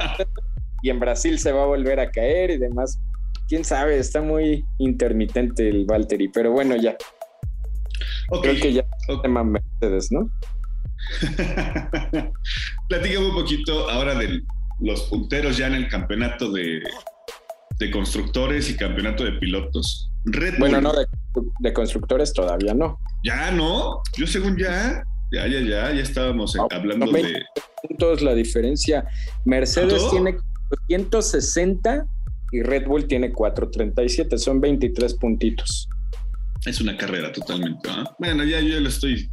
y en Brasil se va a volver a caer y demás. Quién sabe, está muy intermitente el Valtteri, pero bueno, ya. Creo que ya okay. tema Mercedes, ¿no? <laughs> Platícame un poquito ahora de los punteros ya en el campeonato de, de constructores y campeonato de pilotos. bueno, no, de, constructores todavía no. Ya no, yo según ya, ya, ya, ya, ya estábamos hablando de... puntos la diferencia. Mercedes tiene 160 y Red Bull tiene 437, son 23 puntitos. Es una carrera totalmente. Bueno, ya yo lo estoy.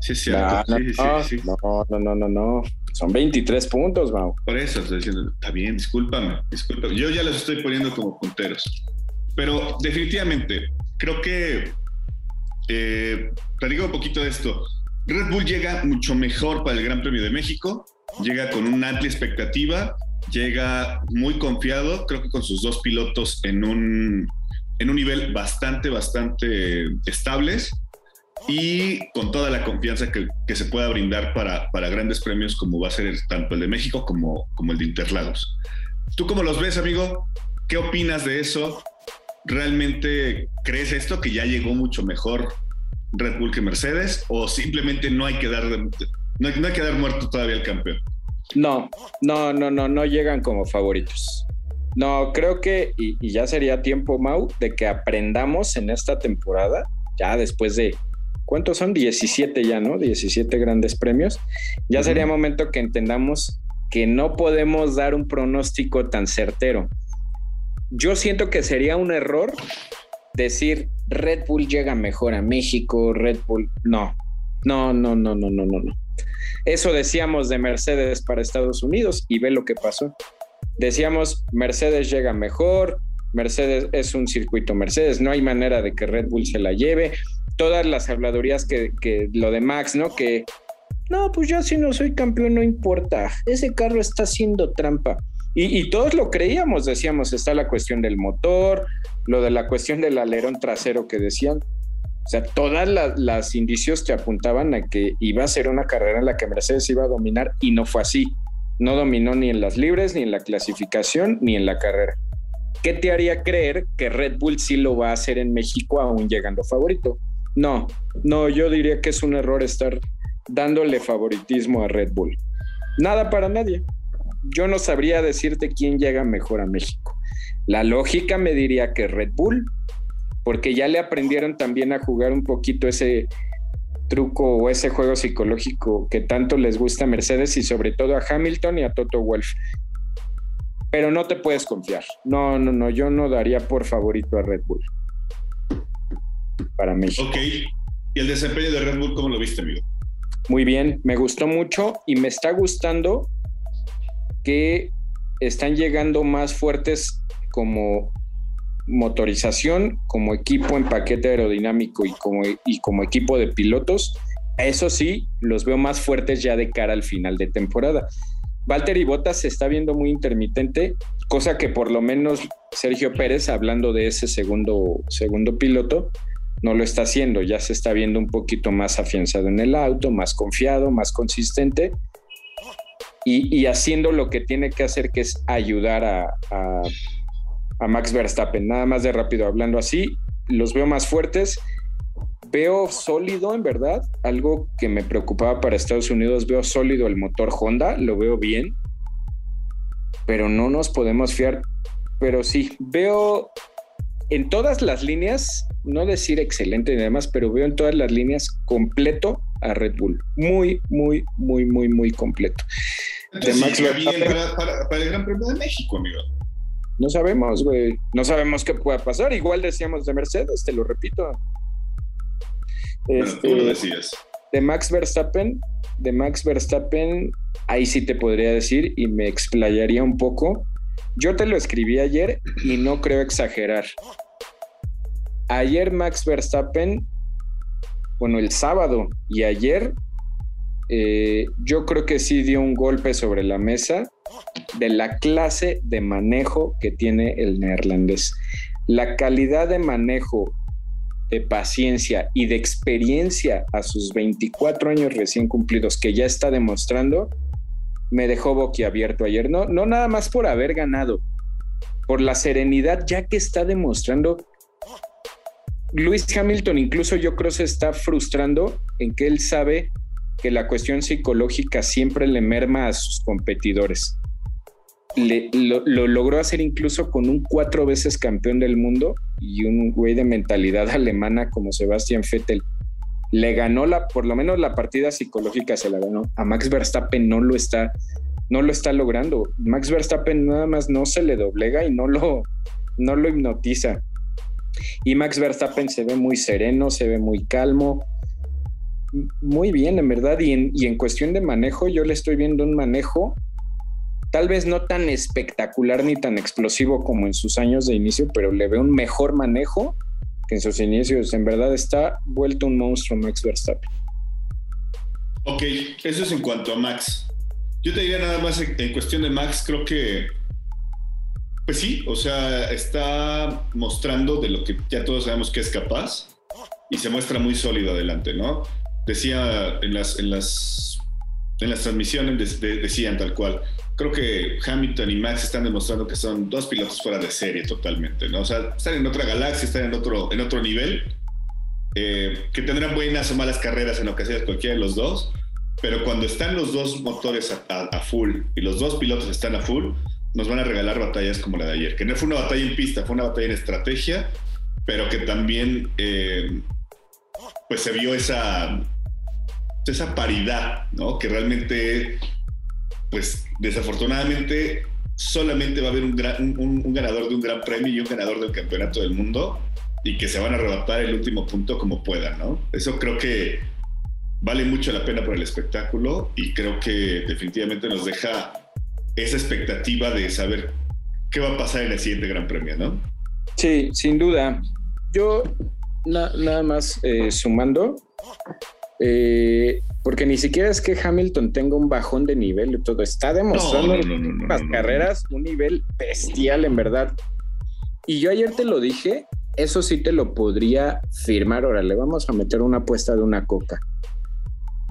Sí, es cierto. No, no, sí, sí, no, no, no, no, no. Son 23 puntos, Mau. Por eso estoy diciendo, está bien, discúlpame, discúlpame. Yo ya los estoy poniendo como punteros. Pero definitivamente, creo que. Eh, digo un poquito de esto. Red Bull llega mucho mejor para el Gran Premio de México. Llega con una amplia expectativa. Llega muy confiado, creo que con sus dos pilotos en un en un nivel bastante, bastante estables y con toda la confianza que, se pueda brindar para, para, grandes premios como va a ser tanto el de México como, como el de Interlagos. ¿Tú cómo los ves, amigo? ¿Qué opinas de eso? ¿Realmente crees esto que ya llegó mucho mejor Red Bull que Mercedes o simplemente no hay que dar no hay, que dar muerto todavía al campeón? No, no, no, no, no llegan como favoritos. No, creo que, y, ya sería tiempo, Mau, de que aprendamos en esta temporada, ya después de, ¿Cuántos son? 17 ya, ¿no? 17 grandes premios. Ya sería momento que entendamos que no podemos dar un pronóstico tan certero. Yo siento que sería un error decir Red Bull llega mejor a México, Red Bull. No, no, no, no, no, no, no, no. Eso decíamos de Mercedes para Estados Unidos y ve lo que pasó. Decíamos Mercedes llega mejor, Mercedes es un circuito Mercedes, no hay manera de que Red Bull se la lleve. Todas las habladurías que, lo de Max, ¿no? Que, no, pues ya si no soy campeón no importa, ese carro está haciendo trampa. Y, todos lo creíamos, decíamos, está la cuestión del motor, lo de la cuestión del alerón trasero que decían. O sea, todas las indicios te apuntaban a que iba a ser una carrera en la que Mercedes iba a dominar y no fue así. No dominó ni en las libres, ni en la clasificación, ni en la carrera. ¿Qué te haría creer que Red Bull sí lo va a hacer en México aún llegando favorito? No, no, yo diría que es un error estar dándole favoritismo a Red Bull. Nada para nadie. Yo no sabría decirte quién llega mejor a México. La lógica me diría que Red Bull, porque ya le aprendieron también a jugar un poquito ese truco o ese juego psicológico que tanto les gusta a Mercedes y sobre todo a Hamilton y a Toto Wolf. Pero no te puedes confiar. No, no, no, yo no daría por favorito a Red Bull. Para México. Ok. ¿Y el desempeño de Red Bull cómo lo viste, amigo? Muy bien, me gustó mucho y me está gustando que están llegando más fuertes como motorización, como equipo en paquete aerodinámico y como, y como equipo de pilotos, eso sí, los veo más fuertes ya de cara al final de temporada. Valtteri Bottas se está viendo muy intermitente, cosa que por lo menos Sergio Pérez, hablando de ese segundo, segundo piloto, no lo está haciendo, ya se está viendo un poquito más afianzado en el auto, más confiado, más consistente y, haciendo lo que tiene que hacer, que es ayudar a a Max Verstappen. Nada más de rápido hablando así, los veo más fuertes. Veo sólido, en verdad, algo que me preocupaba para Estados Unidos. Veo sólido el motor Honda, lo veo bien, pero no nos podemos fiar. Pero sí, veo en todas las líneas, no decir excelente y demás, pero veo en todas las líneas completo a Red Bull. Muy, muy, muy, muy, muy completo. de Max bien para, para el Gran Premio de México, amigo. No sabemos, güey. No sabemos qué pueda pasar. Igual decíamos de Mercedes, te lo repito. Este, lo decías. De Max Verstappen, de Max Verstappen, ahí sí te podría decir y me explayaría un poco. Yo te lo escribí ayer y no creo exagerar. Ayer Max Verstappen, bueno, el sábado y ayer, eh, yo creo que sí dio un golpe sobre la mesa de la clase de manejo que tiene el neerlandés. La calidad de manejo, de paciencia y de experiencia a sus 24 años recién cumplidos que ya está demostrando, me dejó boquiabierto ayer. No, no nada más por haber ganado, por la serenidad ya que está demostrando. Luis Hamilton incluso yo creo se está frustrando en que él sabe que la cuestión psicológica siempre le merma a sus competidores. lo, lo, logró hacer incluso con un cuatro veces campeón del mundo y un güey de mentalidad <laughs> alemana como Sebastian Vettel le ganó la, por lo menos la partida psicológica se la ganó. A Max Verstappen no lo está, no lo está logrando. Max Verstappen nada más no se le doblega y no lo, no lo hipnotiza. Y Max Verstappen se ve muy sereno, se ve muy calmo. Muy bien, en verdad. Y en, cuestión de manejo, yo le estoy viendo un manejo tal vez no tan espectacular ni tan explosivo como en sus años de inicio, pero le veo un mejor manejo que en sus inicios en verdad está vuelto un monstruo Max Verstappen. Ok, eso es en cuanto a Max. Yo te diría nada más en, cuestión de Max, creo que, pues sí, o sea, está mostrando de lo que ya todos sabemos que es capaz y se muestra muy sólido adelante, ¿no? Decía en las, en las, en las transmisiones, decían tal cual, creo que Hamilton y Max están demostrando que son dos pilotos fuera de serie totalmente, ¿no? O sea, están en otra galaxia, están en otro, en otro nivel, eh, que tendrán buenas o malas carreras en ocasiones cualquiera de los dos, pero cuando están los dos motores a, full y los dos pilotos están a full, nos van a regalar batallas como la de ayer, que no fue una batalla en pista, fue una batalla en estrategia, pero que también eh, pues se vio esa, esa paridad, ¿no? Que realmente pues desafortunadamente solamente va a haber un, ganador de un gran premio y un ganador del campeonato del mundo y que se van a arrebatar el último punto como puedan, ¿no? Eso creo que vale mucho la pena por el espectáculo y creo que definitivamente nos deja esa expectativa de saber qué va a pasar en el siguiente gran premio, ¿no? Sí, sin duda. Yo nada más eh, sumando, eh, porque ni siquiera es que Hamilton tenga un bajón de nivel y todo, está demostrando en las carreras un nivel bestial en verdad. Y yo ayer te lo dije, eso sí te lo podría firmar, órale, vamos a meter una apuesta de una coca.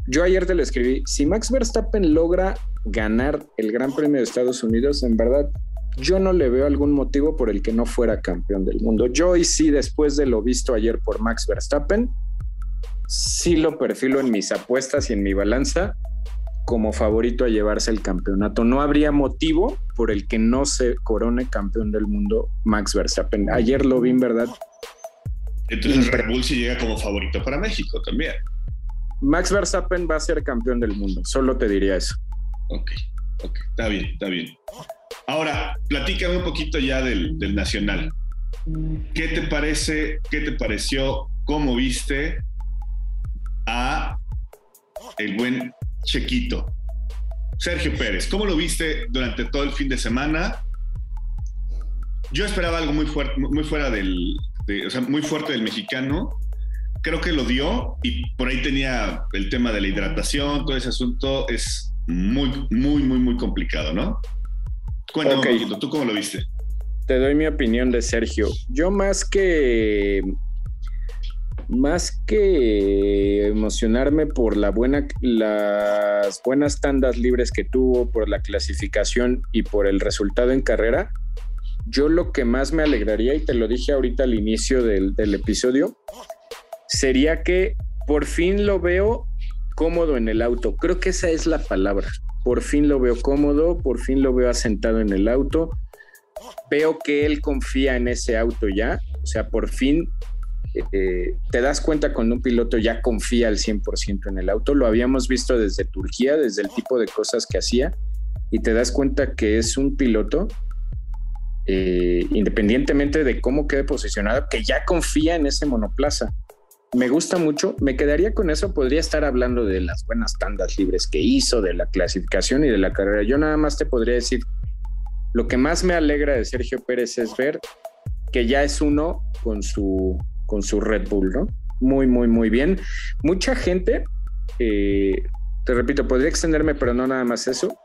Yo ayer te lo escribí, si Max Verstappen logra ganar el Gran Premio de Estados Unidos, en verdad, yo no le veo algún motivo por el que no fuera campeón del mundo. Yo y sí, después de lo visto ayer por Max Verstappen, sí lo perfilo en mis apuestas y en mi balanza como favorito a llevarse el campeonato. No habría motivo por el que no se corone campeón del mundo Max Verstappen. Ayer lo vi en verdad. Entonces Red Bull sí llega como favorito para México también. Max Verstappen va a ser campeón del mundo, solo te diría eso. Ok, ok, está bien, está bien. Ahora, platícame un poquito ya del, del Nacional. ¿Qué te parece? ¿Qué te pareció? ¿Cómo viste? a el buen Chequito. Sergio Pérez, ¿cómo lo viste durante todo el fin de semana? Yo esperaba algo muy fuerte, muy fuera del, o sea, muy fuerte del mexicano. Creo que lo dio y por ahí tenía el tema de la hidratación, todo ese asunto es muy, muy, muy, muy complicado, ¿no? Cuéntame un poquito, ¿tú cómo lo viste? Te doy mi opinión de Sergio. Yo más que más que emocionarme por la buena, las buenas tandas libres que tuvo, por la clasificación y por el resultado en carrera, yo lo que más me alegraría, y te lo dije ahorita al inicio del, del episodio, sería que por fin lo veo cómodo en el auto. Creo que esa es la palabra. Por fin lo veo cómodo, por fin lo veo asentado en el auto. Veo que él confía en ese auto ya. O sea, por fin eh, te das cuenta cuando un piloto ya confía al 100% en el auto. Lo habíamos visto desde Turquía, desde el tipo de cosas que hacía, y te das cuenta que es un piloto, eh, independientemente de cómo quede posicionado, que ya confía en ese monoplaza. Me gusta mucho, me quedaría con eso, podría estar hablando de las buenas tandas libres que hizo, de la clasificación y de la carrera. Yo nada más te podría decir, lo que más me alegra de Sergio Pérez es ver que ya es uno con su con su Red Bull, ¿no? Muy, muy, muy bien. Mucha gente, eh, te repito, podría extenderme, pero no nada más eso.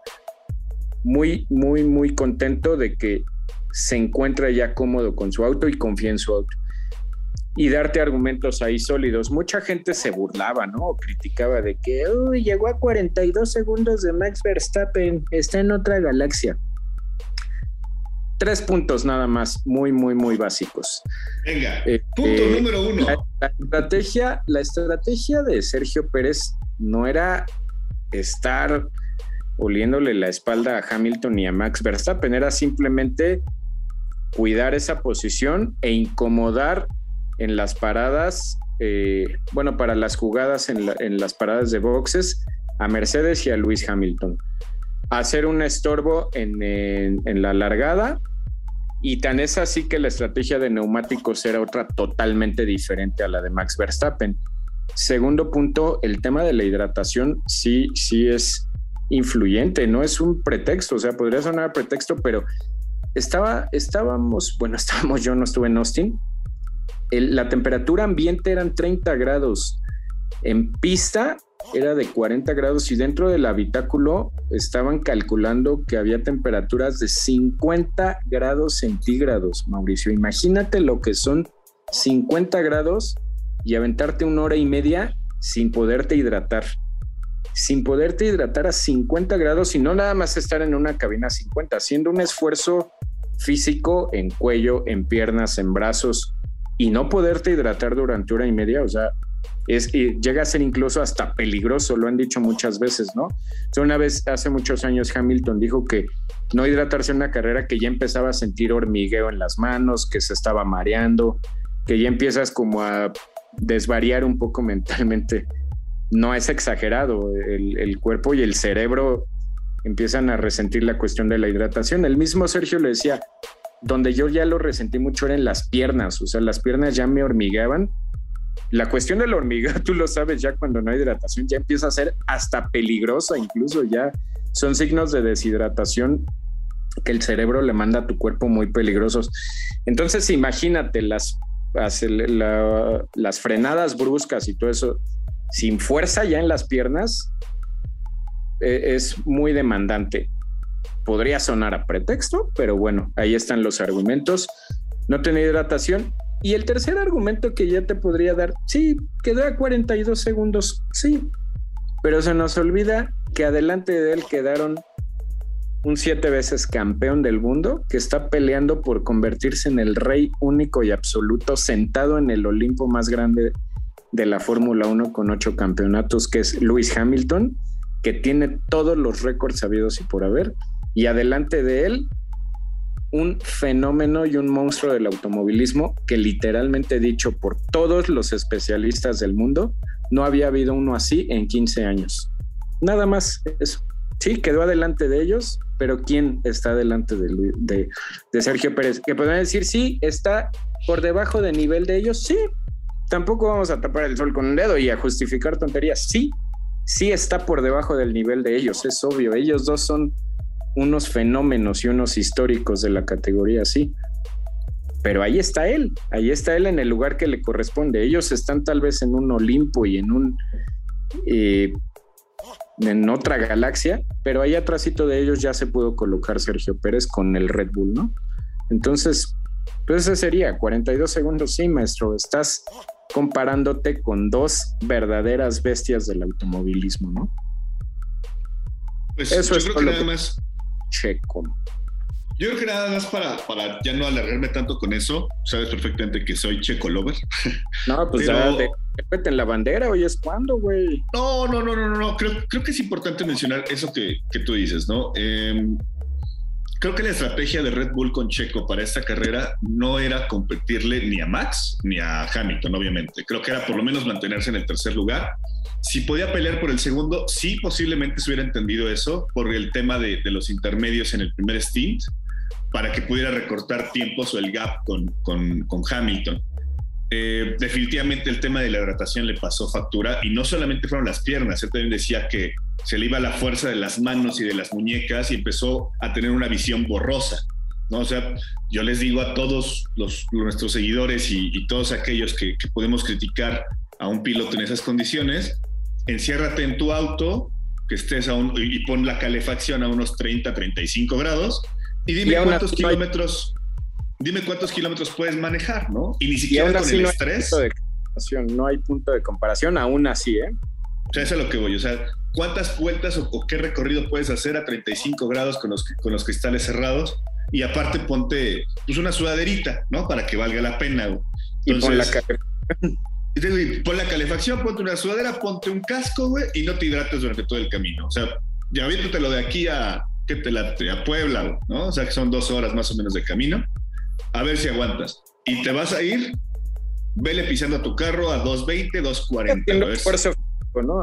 Muy, muy, muy contento de que se encuentra ya cómodo con su auto y confía en su auto. Y darte argumentos ahí sólidos. Mucha gente se burlaba, ¿no? criticaba de que Uy, llegó a 42 segundos de Max Verstappen, está en otra galaxia. Tres puntos nada más, muy, muy, muy básicos. Venga, eh, punto eh, número uno. La, estrategia, la estrategia de Sergio Pérez no era estar oliéndole la espalda a Hamilton y a Max Verstappen, era simplemente cuidar esa posición e incomodar en las paradas, eh, bueno, para las jugadas en, las paradas de boxes a Mercedes y a Luis Hamilton. Hacer un estorbo en, la largada y tan es así que la estrategia de neumáticos era otra totalmente diferente a la de Max Verstappen. Segundo punto, el tema de la hidratación sí, sí es influyente, no es un pretexto, o sea, podría sonar pretexto, pero estaba, estábamos, bueno, <laughs> estábamos, yo no estuve en Austin, la temperatura ambiente eran 30 grados. En pista era de 40 grados y dentro del habitáculo estaban calculando que había temperaturas de 50 grados centígrados, Mauricio. Imagínate lo que son 50 grados y aventarte una hora y media sin poderte hidratar. Sin poderte hidratar a 50 grados y no nada más estar en una cabina a 50, haciendo un esfuerzo físico en cuello, en piernas, en brazos, y no poderte hidratar durante hora y media, o sea, es, llega a ser incluso hasta peligroso, lo han dicho muchas veces, ¿no? una vez, hace muchos años, Hamilton dijo que no hidratarse en una carrera que ya empezaba a sentir hormigueo en las manos, que se estaba mareando, que ya empiezas como a desvariar un poco <laughs> mentalmente. No es exagerado, el, el cuerpo y el cerebro empiezan a resentir la cuestión de la hidratación. El mismo Sergio le decía, donde yo ya lo resentí mucho era en las piernas, o sea, las piernas ya me hormigueaban. La cuestión de la hormiga, <laughs> tú lo sabes, ya cuando no hay hidratación ya empieza a ser hasta peligrosa, incluso ya son signos de deshidratación que el cerebro le manda a tu cuerpo muy peligrosos. Entonces, imagínate las, las frenadas bruscas y todo eso, sin fuerza ya en las piernas, e, es muy demandante podría sonar a pretexto, pero bueno, ahí están los argumentos. No tenía hidratación. Y el tercer argumento que ya te podría dar, sí, quedó a 42 segundos, sí, pero se nos olvida que adelante de él quedaron un siete veces campeón del mundo que está peleando por convertirse en el rey único y absoluto sentado en el Olimpo más grande de la Fórmula 1 con ocho campeonatos, que es Lewis Hamilton, que tiene todos los récords sabidos y por haber y adelante de él un fenómeno y un monstruo del automovilismo que literalmente dicho por todos los especialistas del mundo, no había habido uno así en 15 años. Nada más eso. Sí, quedó adelante de ellos, pero ¿quién está delante de, de, Sergio Pérez? Que podrían decir, sí, está por debajo del nivel de ellos, sí. Tampoco vamos a tapar el sol con un dedo y a justificar tonterías, sí. Sí está por debajo del nivel de ellos, es obvio. Ellos dos son unos fenómenos y unos históricos de la categoría, sí. Pero ahí está él, ahí está él en el lugar que le corresponde. Ellos están tal vez en un Olimpo y en un eh, en otra galaxia, pero ahí atrásito de ellos ya se pudo colocar Sergio Pérez con el Red Bull, ¿no? Entonces, pues ese sería 42 segundos, sí, maestro, estás comparándote con dos verdaderas bestias del automovilismo, ¿no? Pues Eso es creo que nada más Checo. Yo creo que nada más para, para ya no alargarme tanto con eso, sabes perfectamente que soy Checo Lover. <laughs> No, pues ya de, en la bandera, hoy es cuando, güey. No, no, no, no, no, creo, creo que es importante mencionar eso que, que tú dices, ¿no? Eh, creo que la estrategia de Red Bull con Checo para esta carrera no era competirle ni a Max ni a Hamilton, obviamente. Creo que era por lo menos mantenerse en el tercer lugar. Si podía pelear por el segundo, sí, posiblemente se hubiera entendido eso por el tema de, los intermedios en el primer stint, para que pudiera recortar tiempos o el gap con, con Hamilton. Eh, definitivamente el tema de la hidratación le pasó factura y no solamente fueron las piernas, él también decía que se le iba la fuerza de las manos y de las muñecas y empezó a tener una visión borrosa. ¿no? O sea, yo les digo a todos los, nuestros seguidores y, todos aquellos que, podemos criticar a un piloto en esas condiciones, enciérrate en tu auto, que estés a un, y pon la calefacción a unos 30, 35 grados y dime cuántos kilómetros dime cuántos kilómetros puedes manejar, ¿no? Y ni siquiera con el estrés. no hay punto de comparación, aún así, ¿eh? O sea, eso es a lo que voy. O sea, ¿cuántas vueltas o, qué recorrido puedes hacer a 35 grados con los, con los cristales cerrados? Y aparte ponte pues una sudaderita, ¿no? Para que valga la pena. y pon la pon la calefacción, ponte una sudadera, ponte un casco, güey, y no te hidrates durante todo el camino. O sea, ya lo de aquí a, ¿qué te la, a Puebla, ¿no? O sea, que son dos horas más o menos de camino. A ver si aguantas. Y te vas a ir, vele pisando a tu carro a 2.20, 2.40. ¿no?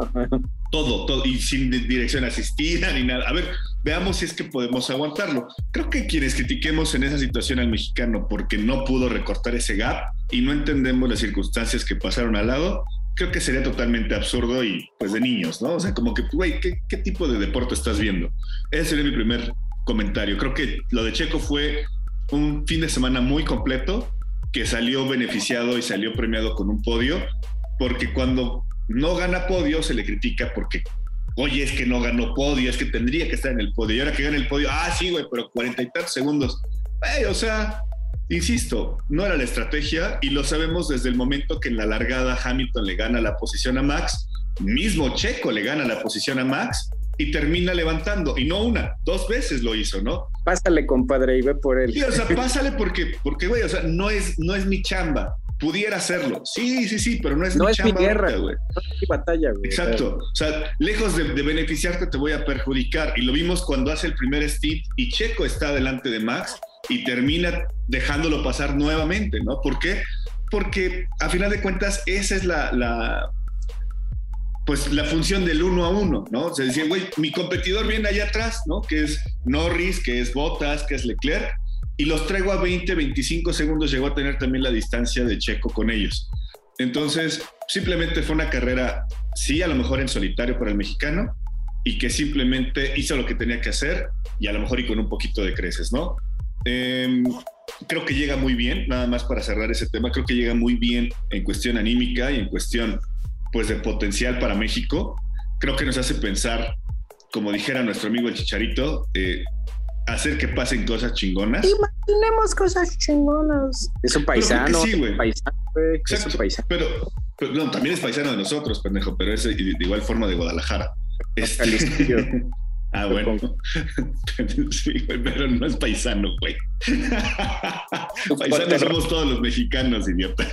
todo, todo, y sin dirección asistida ni nada. A ver, veamos si es que podemos aguantarlo. Creo que quienes critiquemos en esa situación al mexicano porque no pudo recortar ese gap y no entendemos las circunstancias que pasaron al lado, creo que sería totalmente absurdo y pues de niños, ¿no? O sea, como que, güey, ¿qué, tipo de deporte estás viendo? Ese sería mi primer comentario. Creo que lo de Checo fue un fin de semana muy completo que salió beneficiado y salió premiado con un podio, porque cuando no gana podio, se le critica porque, oye, es que no ganó podio, es que tendría que estar en el podio. Y ahora que gana el podio, ah, sí, güey, pero cuarenta y tantos segundos. o sea, insisto, no era la estrategia y lo sabemos desde el momento que en la largada Hamilton le gana la posición a Max, mismo Checo le gana la posición a Max y termina levantando. Y no una, dos veces lo hizo, ¿no? Pásale, compadre, y ve por él. Sí, o sea, <laughs> pásale porque, porque, güey, o sea, no es, no es mi chamba pudiera hacerlo. Sí, sí, sí, pero no es no mi es mi guerra, güey. No es mi batalla, güey. Exacto. O sea, lejos de, beneficiarte, te voy a perjudicar. Y lo vimos cuando hace el primer stint y Checo está delante de Max y termina dejándolo pasar nuevamente, ¿no? ¿Por qué? Porque a final de cuentas, esa es la, la pues la función del uno a uno, ¿no? Se decía, güey, mi competidor viene allá atrás, ¿no? Que es Norris, que es Bottas, que es Leclerc y los traigo a 20, 25 segundos, llegó a tener también la distancia de Checo con ellos. Entonces, simplemente fue una carrera, sí, a lo mejor en solitario para el mexicano, y que simplemente hizo lo que tenía que hacer, y a lo mejor y con un poquito de creces, ¿no? Em, creo que llega muy bien, nada más para cerrar ese tema, creo que llega muy bien en cuestión anímica y en cuestión, pues, de potencial para México. Creo que nos hace pensar, como dijera nuestro amigo el Chicharito, eh, hacer que pasen cosas chingonas. Imaginemos cosas chingonas. Es un paisano. Sí, güey. Paisano, Es un paisano. Pero, no, también es paisano de nosotros, pendejo, pero es de, igual forma de Guadalajara. Este... <laughs> ah, bueno. <laughs> sí, güey, pero no es paisano, güey. <laughs> Paisanos somos todos los mexicanos, idiota.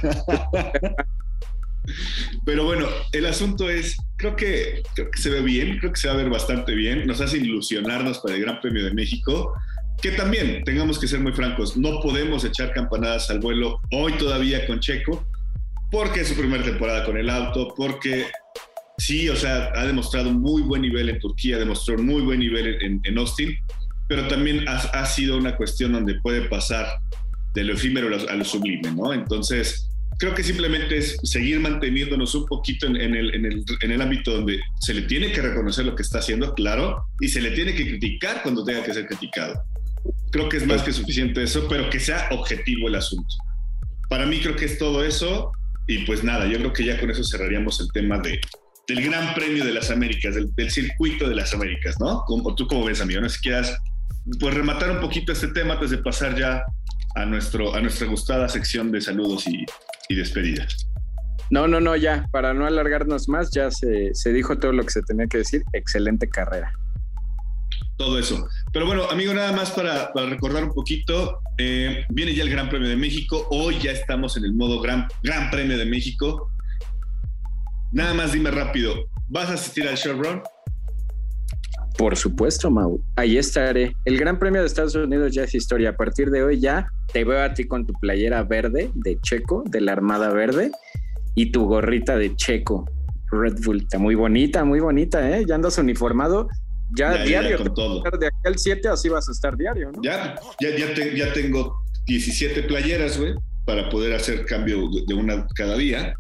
Pero bueno, el asunto es, creo que, creo que se ve bien, creo que se va a ver bastante bien, nos hace ilusionarnos para el Gran Premio de México, que también, tengamos que ser muy francos, no podemos echar campanadas al vuelo hoy todavía con Checo, porque es su primera temporada con el auto, porque sí, o sea, ha demostrado muy buen nivel en Turquía, demostró muy buen nivel en, Austin, pero también ha, sido una cuestión donde puede pasar de lo efímero a lo sublime, ¿no? Entonces, creo que simplemente es seguir manteniéndonos un poquito en, el, en, el, en, el, ámbito donde se le tiene que reconocer lo que está haciendo, claro, y se le tiene que criticar cuando tenga que ser criticado. Creo que es más que suficiente eso, pero que sea objetivo el asunto. Para mí creo que es todo eso y pues nada, yo creo que ya con eso cerraríamos el tema de, del Gran Premio de las Américas, del, circuito de las Américas, ¿no? Como, ¿Tú cómo ves, amigo? No sé si quieras pues rematar un poquito este tema antes de pasar ya a, nuestro, a nuestra gustada sección de saludos y, y despedidas. No, no, no, ya, para no alargarnos más, ya se, dijo todo lo que se tenía que decir. Excelente carrera. Todo eso. Pero bueno, amigo, nada más para, recordar un poquito, eh, viene ya el Gran Premio de México, hoy ya estamos en el modo Gran, Gran Premio de México. Nada más dime rápido, ¿vas a asistir al Chevron? Por supuesto, Mau. Ahí estaré. El Gran Premio de Estados Unidos ya es historia. A partir de hoy ya te veo a ti con tu playera verde de Checo, de la Armada Verde, y tu gorrita de Checo. Red Bull, está muy bonita, muy bonita, ¿eh? Ya andas uniformado. Ya, diario. con todo. De aquí al 7 así vas a estar diario, ¿no? Ya, ya, ya, tengo 17 playeras, güey, para poder hacer cambio de una cada día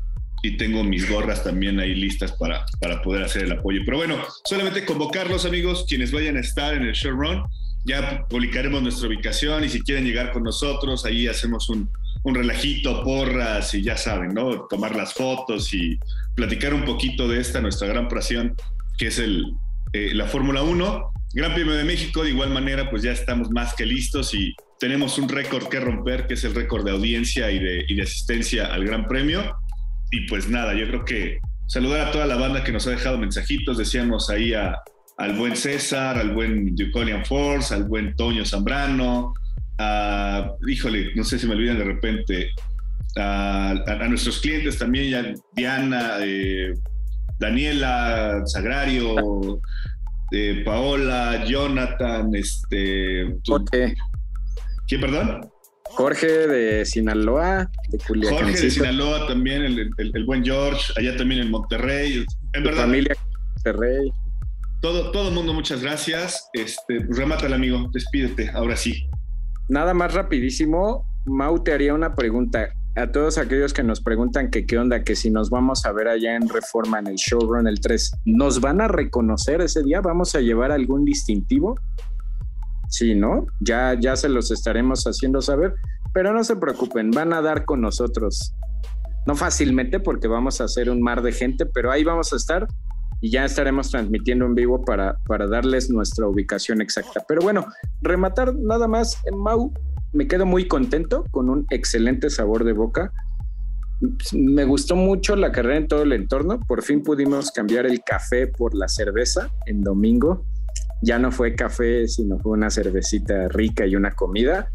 y tengo mis gorras también ahí listas para, para poder hacer el apoyo. Pero bueno, solamente convocarlos amigos, quienes vayan a estar en el showrun, ya publicaremos nuestra ubicación y si quieren llegar con nosotros, ahí hacemos un, un relajito, porras y ya saben, ¿no? Tomar las fotos y platicar un poquito de esta, nuestra gran pasión, que es el, eh, la Fórmula 1. Gran Premio de México, de igual manera, pues ya estamos más que listos y tenemos un récord que romper, que es el récord de audiencia y de asistencia al Gran Premio. Y pues nada, yo creo que saludar a toda la banda que nos ha dejado mensajitos. Decíamos ahí a, al buen César, al buen Ducolian Force, al buen Toño Zambrano, a, híjole, no sé si me olvidan de repente, a, nuestros clientes también, ya Diana, eh, Daniela, Sagrario, eh, Paola, Jonathan, este... Jorge. ¿Quién, perdón? Jorge de Sinaloa, de Culiacán. Jorge de Sinaloa también, el, buen George, allá también en Monterrey. En verdad. Familia Monterrey. Todo, todo el mundo, muchas gracias. Este, remátale, amigo. Despídete, ahora sí. Nada más rapidísimo, Mau te haría una pregunta. A todos aquellos que nos preguntan que qué onda, que si nos vamos a ver allá en Reforma en el showrun el 3, ¿nos van a reconocer ese día? ¿Vamos a llevar algún distintivo? Sí, ¿no? Ya, ya se los estaremos haciendo saber, pero no se preocupen, van a dar con nosotros. No fácilmente porque vamos a hacer un mar de gente, pero ahí vamos a estar y ya estaremos transmitiendo en vivo para, para darles nuestra ubicación exacta. Pero bueno, rematar nada más, Mau, me quedo muy contento con un excelente sabor de boca. Me gustó mucho la carrera en todo el entorno. Por fin pudimos cambiar el café por la cerveza en domingo. Ya no fue café, sino fue una cervecita rica y una comida.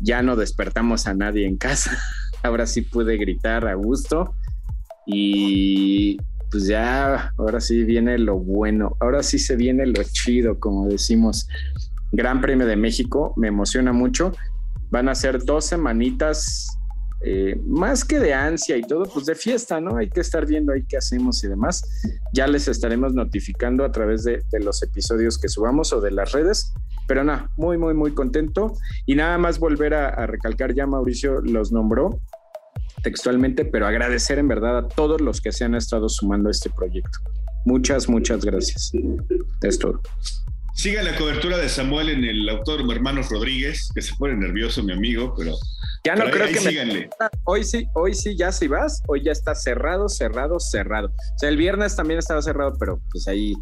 Ya no despertamos a nadie en casa. <laughs> Ahora sí pude gritar a gusto. Y pues ya, ahora sí viene lo bueno, ahora sí se viene lo chido, como decimos. Gran Premio de México, me emociona mucho. Van a ser dos semanitas, eh, más que de ansia y todo, pues de fiesta, ¿no? Hay que estar viendo ahí qué hacemos y demás. Ya les estaremos notificando a través de, los episodios que subamos o de las redes. Pero nada, muy, muy, muy contento. Y nada más volver a recalcar, ya Mauricio los nombró, textualmente, pero agradecer en verdad a todos los que se han estado sumando a este proyecto. Muchas, muchas gracias. Es todo. Siga la cobertura de Samuel en el Autódromo Hermanos Rodríguez, que se pone nervioso mi amigo, pero ya no creo que síganle. Hoy sí, hoy sí, ya si vas, hoy ya está cerrado, cerrado, cerrado. O sea, el viernes también estaba cerrado, pero pues ahí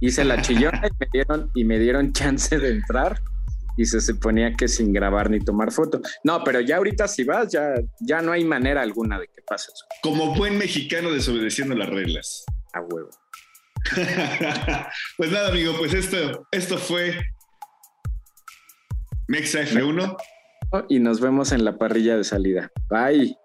hice la chillona y me dieron, y me dieron chance de entrar y se suponía que sin grabar ni tomar foto. No, pero ya ahorita si vas, ya, ya no hay manera alguna de que pase eso. Como buen mexicano desobedeciendo las reglas. A huevo. <laughs> pues nada, amigo, pues esto, esto fue Mexa F1. Y nos vemos en la parrilla de salida. Bye.